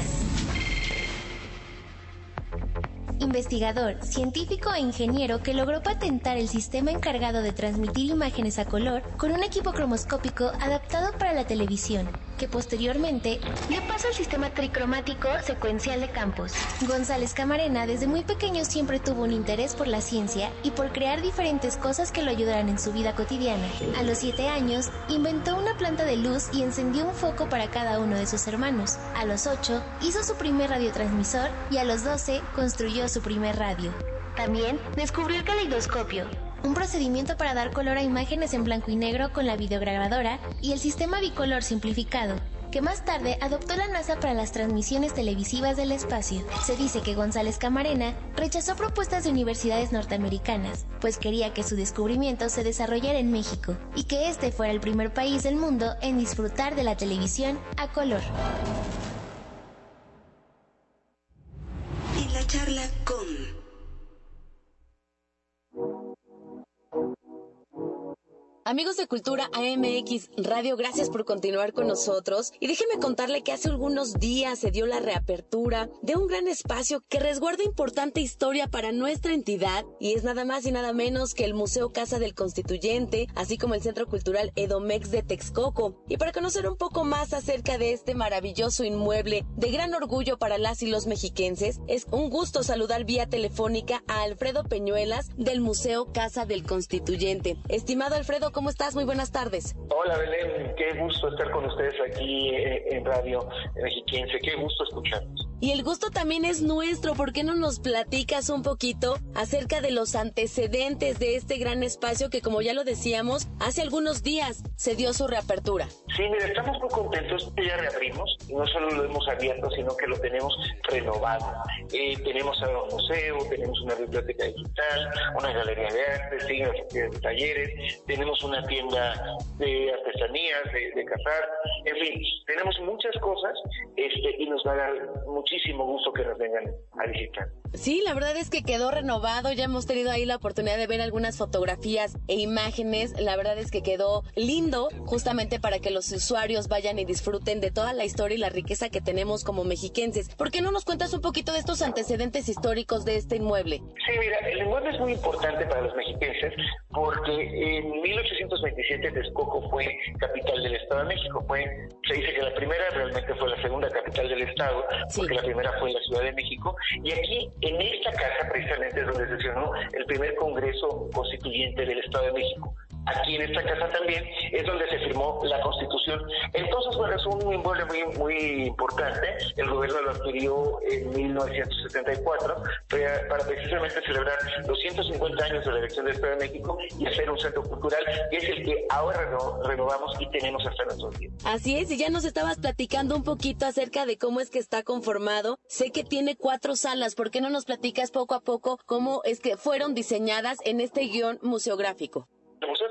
investigador, científico e ingeniero que logró patentar el sistema encargado de transmitir imágenes a color con un equipo cromoscópico adaptado para la televisión, que posteriormente dio paso al sistema tricromático secuencial de campos. González Camarena desde muy pequeño siempre tuvo un interés por la ciencia y por crear diferentes cosas que lo ayudaran en su vida cotidiana. A los 7 años, inventó una planta de luz y encendió un foco para cada uno de sus hermanos. A los 8, hizo su primer radiotransmisor y a los 12 construyó su primer radio. También descubrió el caleidoscopio, un procedimiento para dar color a imágenes en blanco y negro con la videograbadora y el sistema bicolor simplificado, que más tarde adoptó la NASA para las transmisiones televisivas del espacio. Se dice que González Camarena rechazó propuestas de universidades norteamericanas, pues quería que su descubrimiento se desarrollara en México y que este fuera el primer país del mundo en disfrutar de la televisión a color. En la charla con Amigos de Cultura AMX Radio, gracias por continuar con nosotros. Y déjeme contarle que hace algunos días se dio la reapertura de un gran espacio que resguarda importante historia para nuestra entidad y es nada más y nada menos que el Museo Casa del Constituyente, así como el Centro Cultural Edomex de Texcoco. Y para conocer un poco más acerca de este maravilloso inmueble de gran orgullo para las y los mexiquenses, es un gusto saludar vía telefónica a Alfredo Peñuelas del Museo Casa del Constituyente. Estimado Alfredo, ¿cómo estás? Muy buenas tardes. Hola Belén, qué gusto estar con ustedes aquí en Radio Mexiquense, qué gusto escucharnos. Y el gusto también es nuestro, ¿por qué no nos platicas un poquito acerca de los antecedentes de este gran espacio que como ya lo decíamos, hace algunos días se dio su reapertura? Sí, mira, estamos muy contentos ya reabrimos, no solo lo hemos abierto, sino que lo tenemos renovado. Eh, tenemos ahora un museo, tenemos una biblioteca digital, una galería de arte, de talleres, tenemos una tienda de artesanías, de, cazar, en fin, tenemos muchas cosas este, y nos va a dar muchísimo gusto que nos vengan a visitar. Sí, la verdad es que quedó renovado, ya hemos tenido ahí la oportunidad de ver algunas fotografías e imágenes, la verdad es que quedó lindo justamente para que los usuarios vayan y disfruten de toda la historia y la riqueza que tenemos como mexiquenses. ¿Por qué no nos cuentas un poquito de estos antecedentes históricos de este inmueble? Sí, mira, el inmueble es muy importante para los mexiquenses porque en 1827 Texcoco fue capital del Estado de México. Fue, se dice que la primera realmente fue la segunda capital del Estado, porque la primera fue la Ciudad de México. Y aquí, en esta casa, precisamente es donde se sesionó el primer Congreso Constituyente del Estado de México aquí en esta casa también, es donde se firmó la Constitución. Entonces, bueno, es un inmueble muy, muy importante. El gobierno lo adquirió en 1974 para precisamente celebrar los 150 años de la elección del Estado de México y hacer un centro cultural, que es el que ahora renovamos y tenemos hasta nuestros días. Así es, y ya nos estabas platicando un poquito acerca de cómo es que está conformado. Sé que tiene cuatro salas, ¿por qué no nos platicas poco a poco cómo es que fueron diseñadas en este guion museográfico?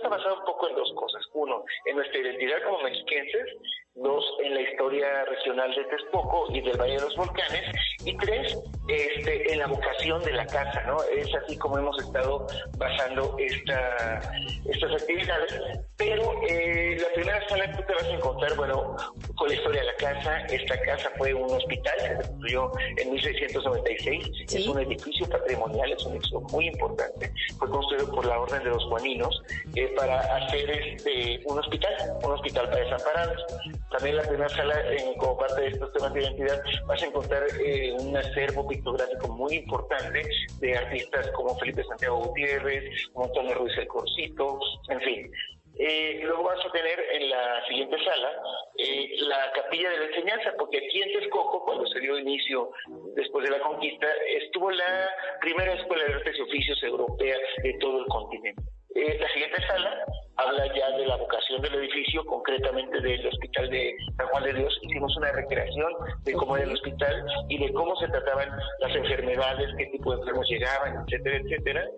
Está basado un poco en dos cosas. Uno, en nuestra identidad como mexiquenses, dos en la historia regional de Texcoco y del Valle de los Volcanes, y tres este, en la vocación de la casa, ¿no? Es así como hemos estado basando esta, estas actividades, pero eh, la primera sala que te vas a encontrar, bueno, con la historia de la casa, esta casa fue un hospital, se construyó en 1696, es un edificio patrimonial, es un edificio muy importante, fue construido por la Orden de los Juaninos eh, para hacer este, un hospital, un hospital para desamparados también la primera sala, como parte de estos temas de identidad, vas a encontrar eh, un acervo pictográfico muy importante de artistas como Felipe Santiago Gutiérrez, como Ruiz el Corcito, en fin. Eh, luego vas a tener en la siguiente sala eh, la capilla de la enseñanza, porque aquí en Texcoco, cuando se dio inicio después de la conquista, estuvo la primera escuela de artes y oficios europea de todo el continente. Eh, la siguiente sala habla ya de la vocación del edificio, concretamente del Hospital de San Juan de Dios. Hicimos una recreación de cómo era el hospital y de cómo se trataban las enfermedades, qué tipo de enfermos llegaban, etcétera, etcétera.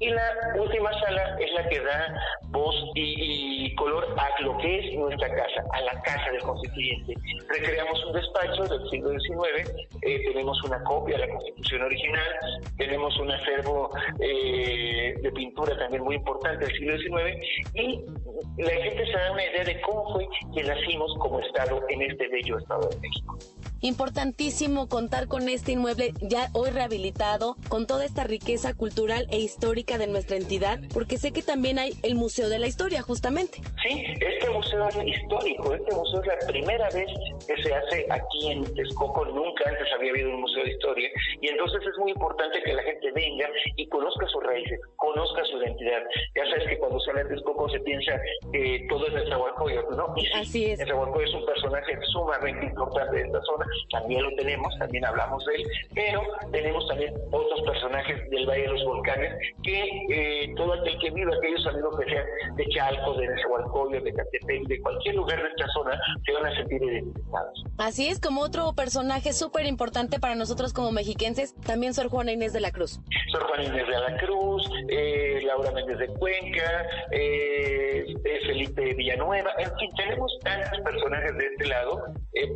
Y la última sala es la que da voz y, color a lo que es nuestra casa, a la casa del constituyente. Recreamos un despacho del siglo XIX, eh, tenemos una copia de la constitución original, tenemos un acervo eh, de pintura también muy importante del siglo XIX y la gente se da una idea de cómo fue que nacimos como Estado en este bello Estado de México. Importantísimo contar con este inmueble ya hoy rehabilitado, con toda esta riqueza cultural e histórica de nuestra entidad, porque sé que también hay el Museo de la Historia, justamente. Sí, este museo es histórico, este museo es la primera vez que se hace aquí en Texcoco, nunca antes había habido un museo de historia, y entonces es muy importante que la gente venga y conozca sus raíces, conozca su identidad. Ya sabes que cuando se habla de Texcoco se piensa que todo es de Zahualcoyo, ¿no? Y Así es. Zahualcoyo es un personaje sumamente importante de esta zona, también lo tenemos, también hablamos de él, pero tenemos también otros personajes del Valle de los Volcanes que eh, todo aquel que vive, aquellos amigos que sean de Chalco, de Nezahualcóyotl, de Catepec, de cualquier lugar de esta zona, se van a sentir identificados. Así es, como otro personaje súper importante para nosotros como mexiquenses, también Sor Juana Inés de la Cruz. Sor Juana Inés de la Cruz, eh, Laura Méndez de Cuenca, eh, Felipe Villanueva, en fin, tenemos tantos personajes de este lado,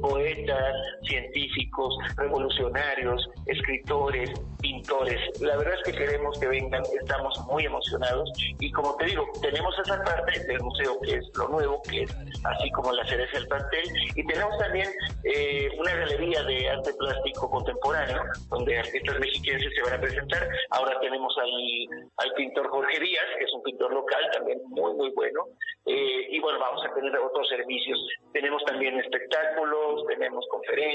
poetas, científicos, revolucionarios, escritores, pintores. La verdad es que queremos que vengan, estamos muy emocionados y como te digo, tenemos esa parte del museo que es lo nuevo, que es así como la cereza del pastel y tenemos también eh, una galería de arte plástico contemporáneo donde artistas mexicanos se van a presentar. Ahora tenemos al, al pintor Jorge Díaz, que es un pintor local también muy, muy bueno. Eh, y bueno, vamos a tener otros servicios. Tenemos también espectáculos, tenemos conferencias,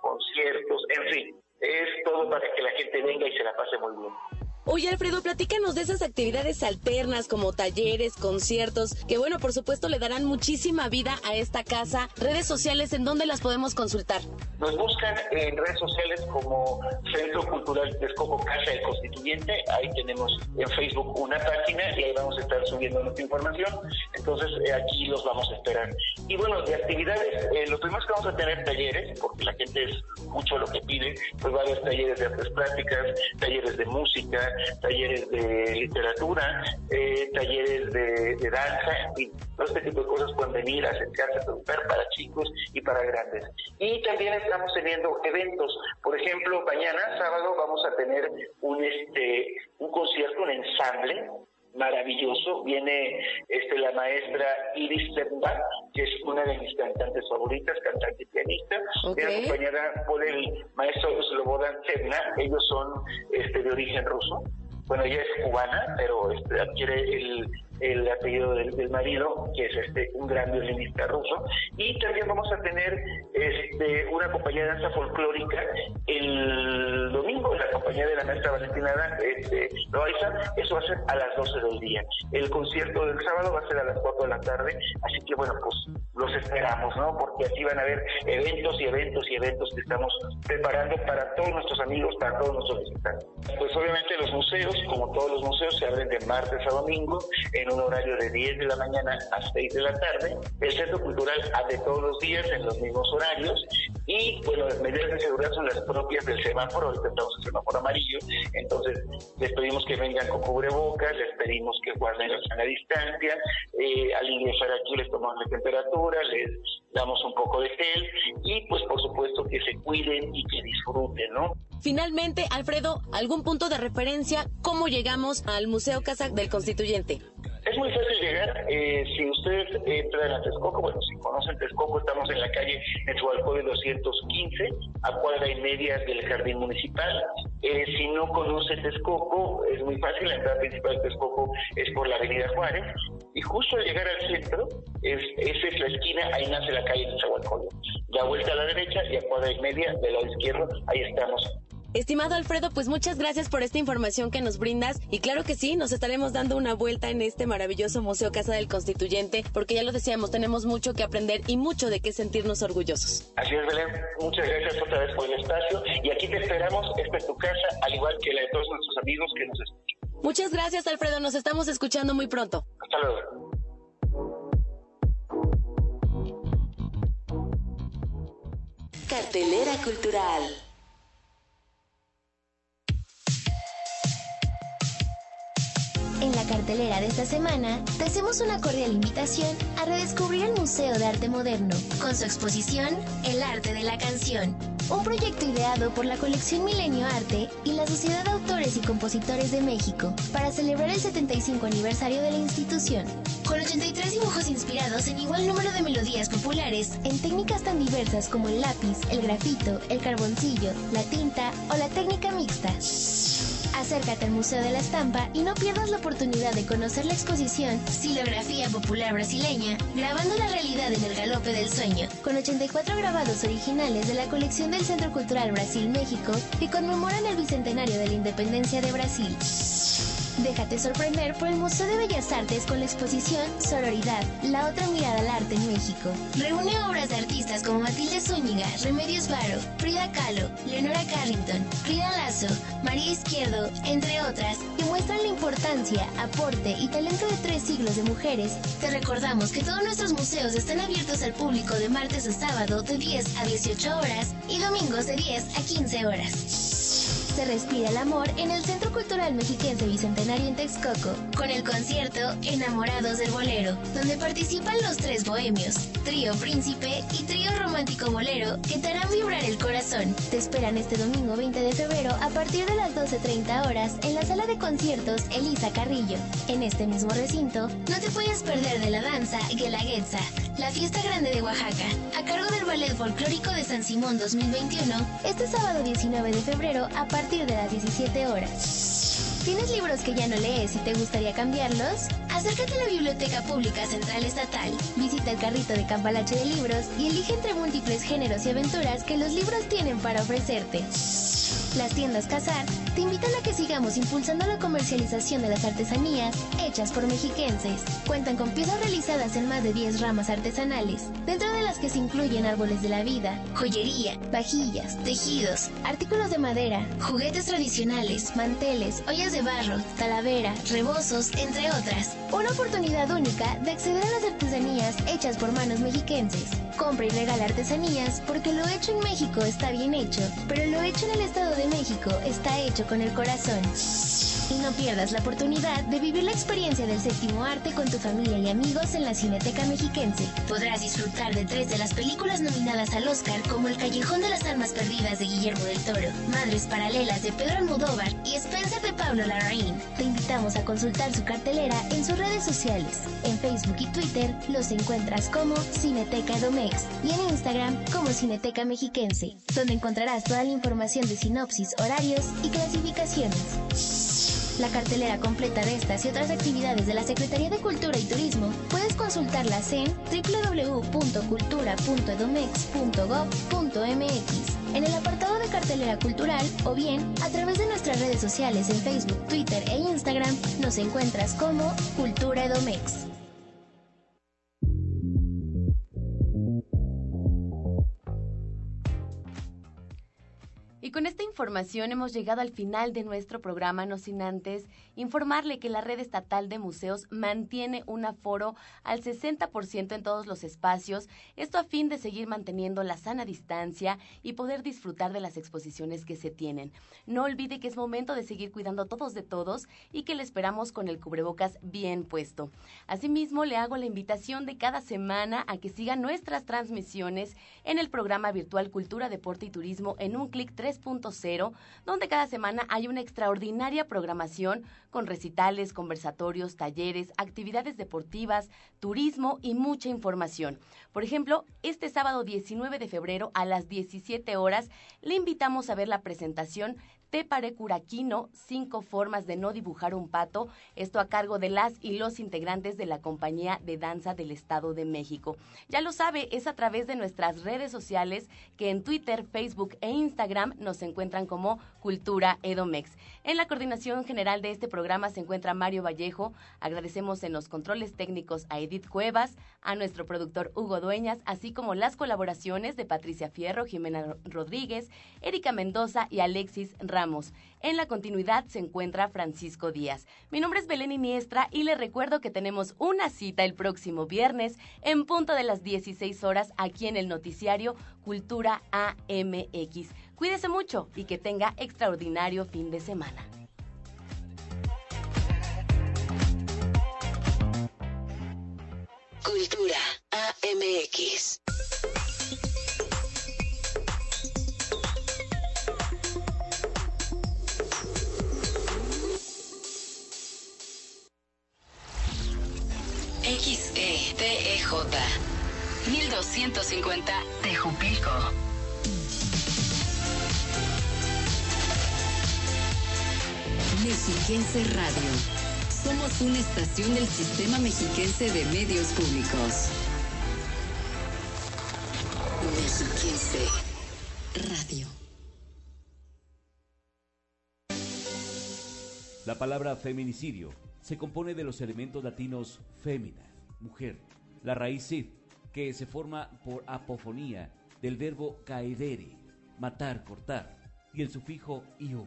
conciertos, en fin, es todo para que la gente venga y se la pase muy bien. Oye, Alfredo, platícanos de esas actividades alternas como talleres, conciertos, que bueno, por supuesto le darán muchísima vida a esta casa. Redes sociales, ¿en dónde las podemos consultar? Nos buscan en redes sociales como Centro Cultural Texcoco Casa del Constituyente. Ahí tenemos en Facebook una página y ahí vamos a estar subiendo nuestra información. Entonces, eh, aquí los vamos a esperar. Y bueno, de actividades, eh, lo primero es que vamos a tener talleres, porque la gente es mucho lo que pide. Pues va a haber talleres de artes plásticas, talleres de música, talleres de literatura, eh, talleres de, danza, en fin, todo este tipo de cosas pueden venir a acercarse a preguntar para chicos y para grandes. Y también estamos teniendo eventos, por ejemplo, mañana, sábado, vamos a tener un, este, un concierto, un ensamble maravilloso. Viene este, la maestra Iris Sternbach, que es una de mis cantantes favoritas, cantante y pianista, acompañada por el maestro Slobodan Cerna. Ellos son este, de origen ruso. Bueno, ella es cubana, pero este, adquiere el, el apellido del, marido, que es este un gran violinista ruso. Y también vamos a tener este, una compañía de danza folclórica el domingo, la compañía de la maestra Valentina este, Loaiza, eso va a ser a las 12 del día. El concierto del sábado va a ser a las 4 de la tarde, así que bueno, pues los esperamos, ¿no? Porque aquí van a haber eventos y eventos y eventos que estamos preparando para todos nuestros amigos, para todos nuestros visitantes. Pues obviamente los museos, como todos los museos, se abren de martes a domingo en un horario de 10 de la mañana a 6 de la tarde. El Centro Cultural abre todos los días en los mismos horarios y, bueno, las medidas de seguridad son las propias del semáforo, ahorita estamos en semáforo amarillo, entonces les pedimos que vengan con cubrebocas, les pedimos que guarden la distancia, eh, al ingresar aquí les tomamos la temperatura, les damos un poco de gel y pues por supuesto que se cuiden y que disfruten, ¿no? Finalmente, Alfredo, ¿algún punto de referencia cómo llegamos al Museo Casa del Constituyente? Es muy fácil llegar. Eh, si ustedes entran a Texcoco, bueno, si conocen Texcoco, estamos en la calle Netzualcoy 215, a cuadra y media del Jardín Municipal. Eh, si no conoce Texcoco, es muy fácil. La entrada principal de Texcoco es por la Avenida Juárez. Y justo al llegar al centro, es, esa es la esquina, ahí nace la calle Netzualcoy. Da vuelta a la derecha y a cuadra y media del lado izquierdo, ahí estamos Estimado Alfredo, pues muchas gracias por esta información que nos brindas y claro que sí, nos estaremos dando una vuelta en este maravilloso Museo Casa del Constituyente porque ya lo decíamos, tenemos mucho que aprender y mucho de qué sentirnos orgullosos. Así es, Belén. Muchas gracias otra vez por el espacio y aquí te esperamos. Esta es tu casa, al igual que la de todos nuestros amigos que nos escuchan. Muchas gracias, Alfredo. Nos estamos escuchando muy pronto. Hasta luego. Cartelera Cultural. En la cartelera de esta semana, te hacemos una cordial invitación a redescubrir el Museo de Arte Moderno con su exposición El Arte de la Canción, un proyecto ideado por la colección Milenio Arte y la Sociedad de Autores y Compositores de México para celebrar el 75 aniversario de la institución. Con 83 dibujos inspirados en igual número de melodías populares en técnicas tan diversas como el lápiz, el grafito, el carboncillo, la tinta o la técnica mixta. Acércate al Museo de la Estampa y no pierdas la oportunidad de conocer la exposición Silografía Popular Brasileña, grabando la realidad en el galope del sueño, con 84 grabados originales de la colección del Centro Cultural Brasil-México que conmemoran el bicentenario de la independencia de Brasil. Déjate sorprender por el Museo de Bellas Artes con la exposición Sororidad, la otra mirada al arte en México. Reúne obras de artistas como Matilde Zúñiga, Remedios Varo, Frida Kahlo, Leonora Carrington, Frida Lazo, María Izquierdo, entre otras, que muestran la importancia, aporte y talento de tres siglos de mujeres. Te recordamos que todos nuestros museos están abiertos al público de martes a sábado de 10 a 18 horas y domingos de 10 a 15 horas. Se respira el amor en el Centro Cultural Mexiquense Bicentenario en Texcoco, con el concierto Enamorados del Bolero, donde participan los tres bohemios, Trío Príncipe y Trío Romántico Bolero, que te harán vibrar el corazón. Te esperan este domingo 20 de febrero a partir de las 12.30 horas en la sala de conciertos Elisa Carrillo. En este mismo recinto, no te puedes perder de la danza Guelaguetza, la fiesta grande de Oaxaca, a cargo del Ballet Folclórico de San Simón 2021, este sábado 19 de febrero a partir partir de las 17 horas. ¿Tienes libros que ya no lees y te gustaría cambiarlos? Acércate a la Biblioteca Pública Central Estatal, visita el carrito de Cambalache de libros y elige entre múltiples géneros y aventuras que los libros tienen para ofrecerte. Las tiendas Casar te invitan a que sigamos impulsando la comercialización de las artesanías hechas por mexiquenses. Cuentan con piezas realizadas en más de 10 ramas artesanales, dentro de las que se incluyen árboles de la vida, joyería, vajillas, tejidos, artículos de madera, juguetes tradicionales, manteles, ollas de barro, talavera, rebozos, entre otras. Una oportunidad única de acceder a las artesanías hechas por manos mexiquenses. Compra y regala artesanías porque lo hecho en México está bien hecho, pero lo hecho en el Estado de México está hecho con el corazón. Y no pierdas la oportunidad de vivir la experiencia del séptimo arte con tu familia y amigos en la Cineteca Mexiquense. Podrás disfrutar de tres de las películas nominadas al Oscar, como El Callejón de las Almas Perdidas de Guillermo del Toro, Madres Paralelas de Pedro Almodóvar y Spencer de Pablo Larraín. Te invitamos a consultar su cartelera en sus redes sociales. En Facebook y Twitter los encuentras como Cineteca Domex y en Instagram como Cineteca Mexiquense, donde encontrarás toda la información de sinopsis, horarios y clasificaciones. La cartelera completa de estas y otras actividades de la Secretaría de Cultura y Turismo puedes consultarlas en www.cultura.edomex.gov.mx en el apartado de cartelera cultural o bien a través de nuestras redes sociales en Facebook, Twitter e Instagram nos encuentras como Cultura Edomex. Con esta información hemos llegado al final de nuestro programa, no sin antes informarle que la red estatal de museos mantiene un aforo al 60% en todos los espacios, esto a fin de seguir manteniendo la sana distancia y poder disfrutar de las exposiciones que se tienen. No olvide que es momento de seguir cuidando todos de todos y que le esperamos con el cubrebocas bien puesto. Asimismo, le hago la invitación de cada semana a que siga nuestras transmisiones en el programa virtual Cultura, Deporte y Turismo en un clic 3.0, donde cada semana hay una extraordinaria programación con recitales, conversatorios, talleres, actividades deportivas, turismo y mucha información. Por ejemplo, este sábado 19 de febrero a las 17 horas le invitamos a ver la presentación Te Pare Curaquino, cinco formas de no dibujar un pato, esto a cargo de las y los integrantes de la compañía de danza del Estado de México. Ya lo sabe, es a través de nuestras redes sociales que en Twitter, Facebook e Instagram nos encuentran como Cultura Edomex. En la coordinación general de este programa se encuentra Mario Vallejo. Agradecemos en los controles técnicos a Edith Cuevas, a nuestro productor Hugo Dueñas, así como las colaboraciones de Patricia Fierro, Jimena Rodríguez, Erika Mendoza y Alexis Ramos. En la continuidad se encuentra Francisco Díaz. Mi nombre es Belén Iniestra y le recuerdo que tenemos una cita el próximo viernes en punto de las 16 horas aquí en el noticiario Cultura AMX. Cuídese mucho y que tenga extraordinario fin de semana. Cultura AMX. XETEJ 1250 Tejupilco. Mexiquense Radio. Somos una estación del Sistema Mexiquense de Medios Públicos. Mexiquense Radio. La palabra feminicidio se compone de los elementos latinos fémina, mujer, la raíz sid, que se forma por apofonía del verbo caedere, matar, cortar, y el sufijo ium,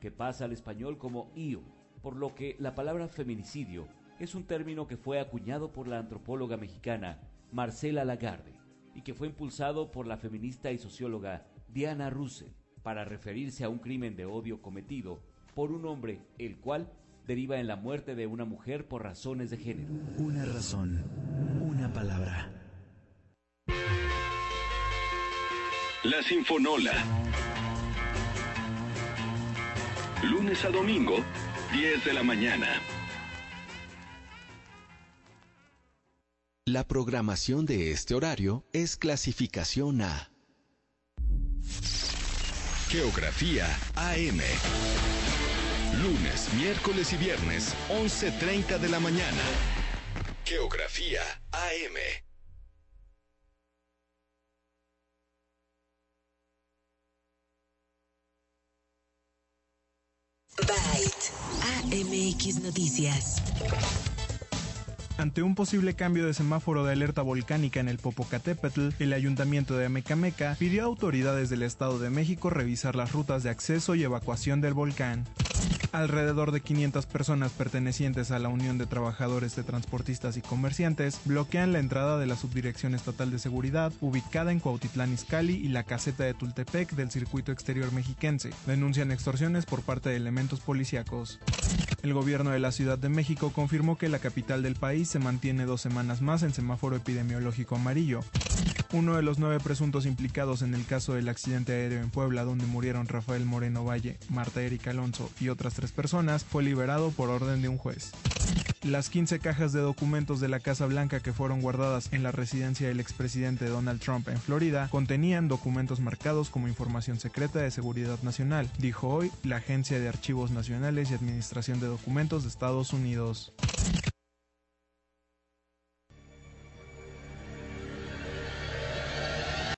que pasa al español como io, por lo que la palabra feminicidio es un término que fue acuñado por la antropóloga mexicana Marcela Lagarde y que fue impulsado por la feminista y socióloga Diana Russell para referirse a un crimen de odio cometido por un hombre, el cual deriva en la muerte de una mujer por razones de género. Una razón, una palabra. La Sinfonola. Lunes a domingo, 10 de la mañana. La programación de este horario es clasificación A. Geografía AM. Lunes, miércoles y viernes, 11.30 de la mañana. Geografía AM. Byte. AMX Noticias. Ante un posible cambio de semáforo de alerta volcánica en el Popocatépetl, el ayuntamiento de Amecameca pidió a autoridades del Estado de México revisar las rutas de acceso y evacuación del volcán. Alrededor de 500 personas pertenecientes a la Unión de Trabajadores de Transportistas y Comerciantes bloquean la entrada de la Subdirección Estatal de Seguridad, ubicada en Cuautitlán Izcalli y la caseta de Tultepec del circuito exterior mexiquense. Denuncian extorsiones por parte de elementos policíacos. El gobierno de la Ciudad de México confirmó que la capital del se mantiene dos semanas más en semáforo epidemiológico amarillo. Uno de los nueve presuntos implicados en el caso del accidente aéreo en Puebla, donde murieron Rafael Moreno Valle, Marta Erika Alonso y otras tres personas, fue liberado por orden de un juez. Las 15 cajas de documentos de la Casa Blanca que fueron guardadas en la residencia del expresidente Donald Trump en Florida contenían documentos marcados como información secreta de seguridad nacional, dijo hoy la Agencia de Archivos Nacionales y Administración de Documentos de Estados Unidos.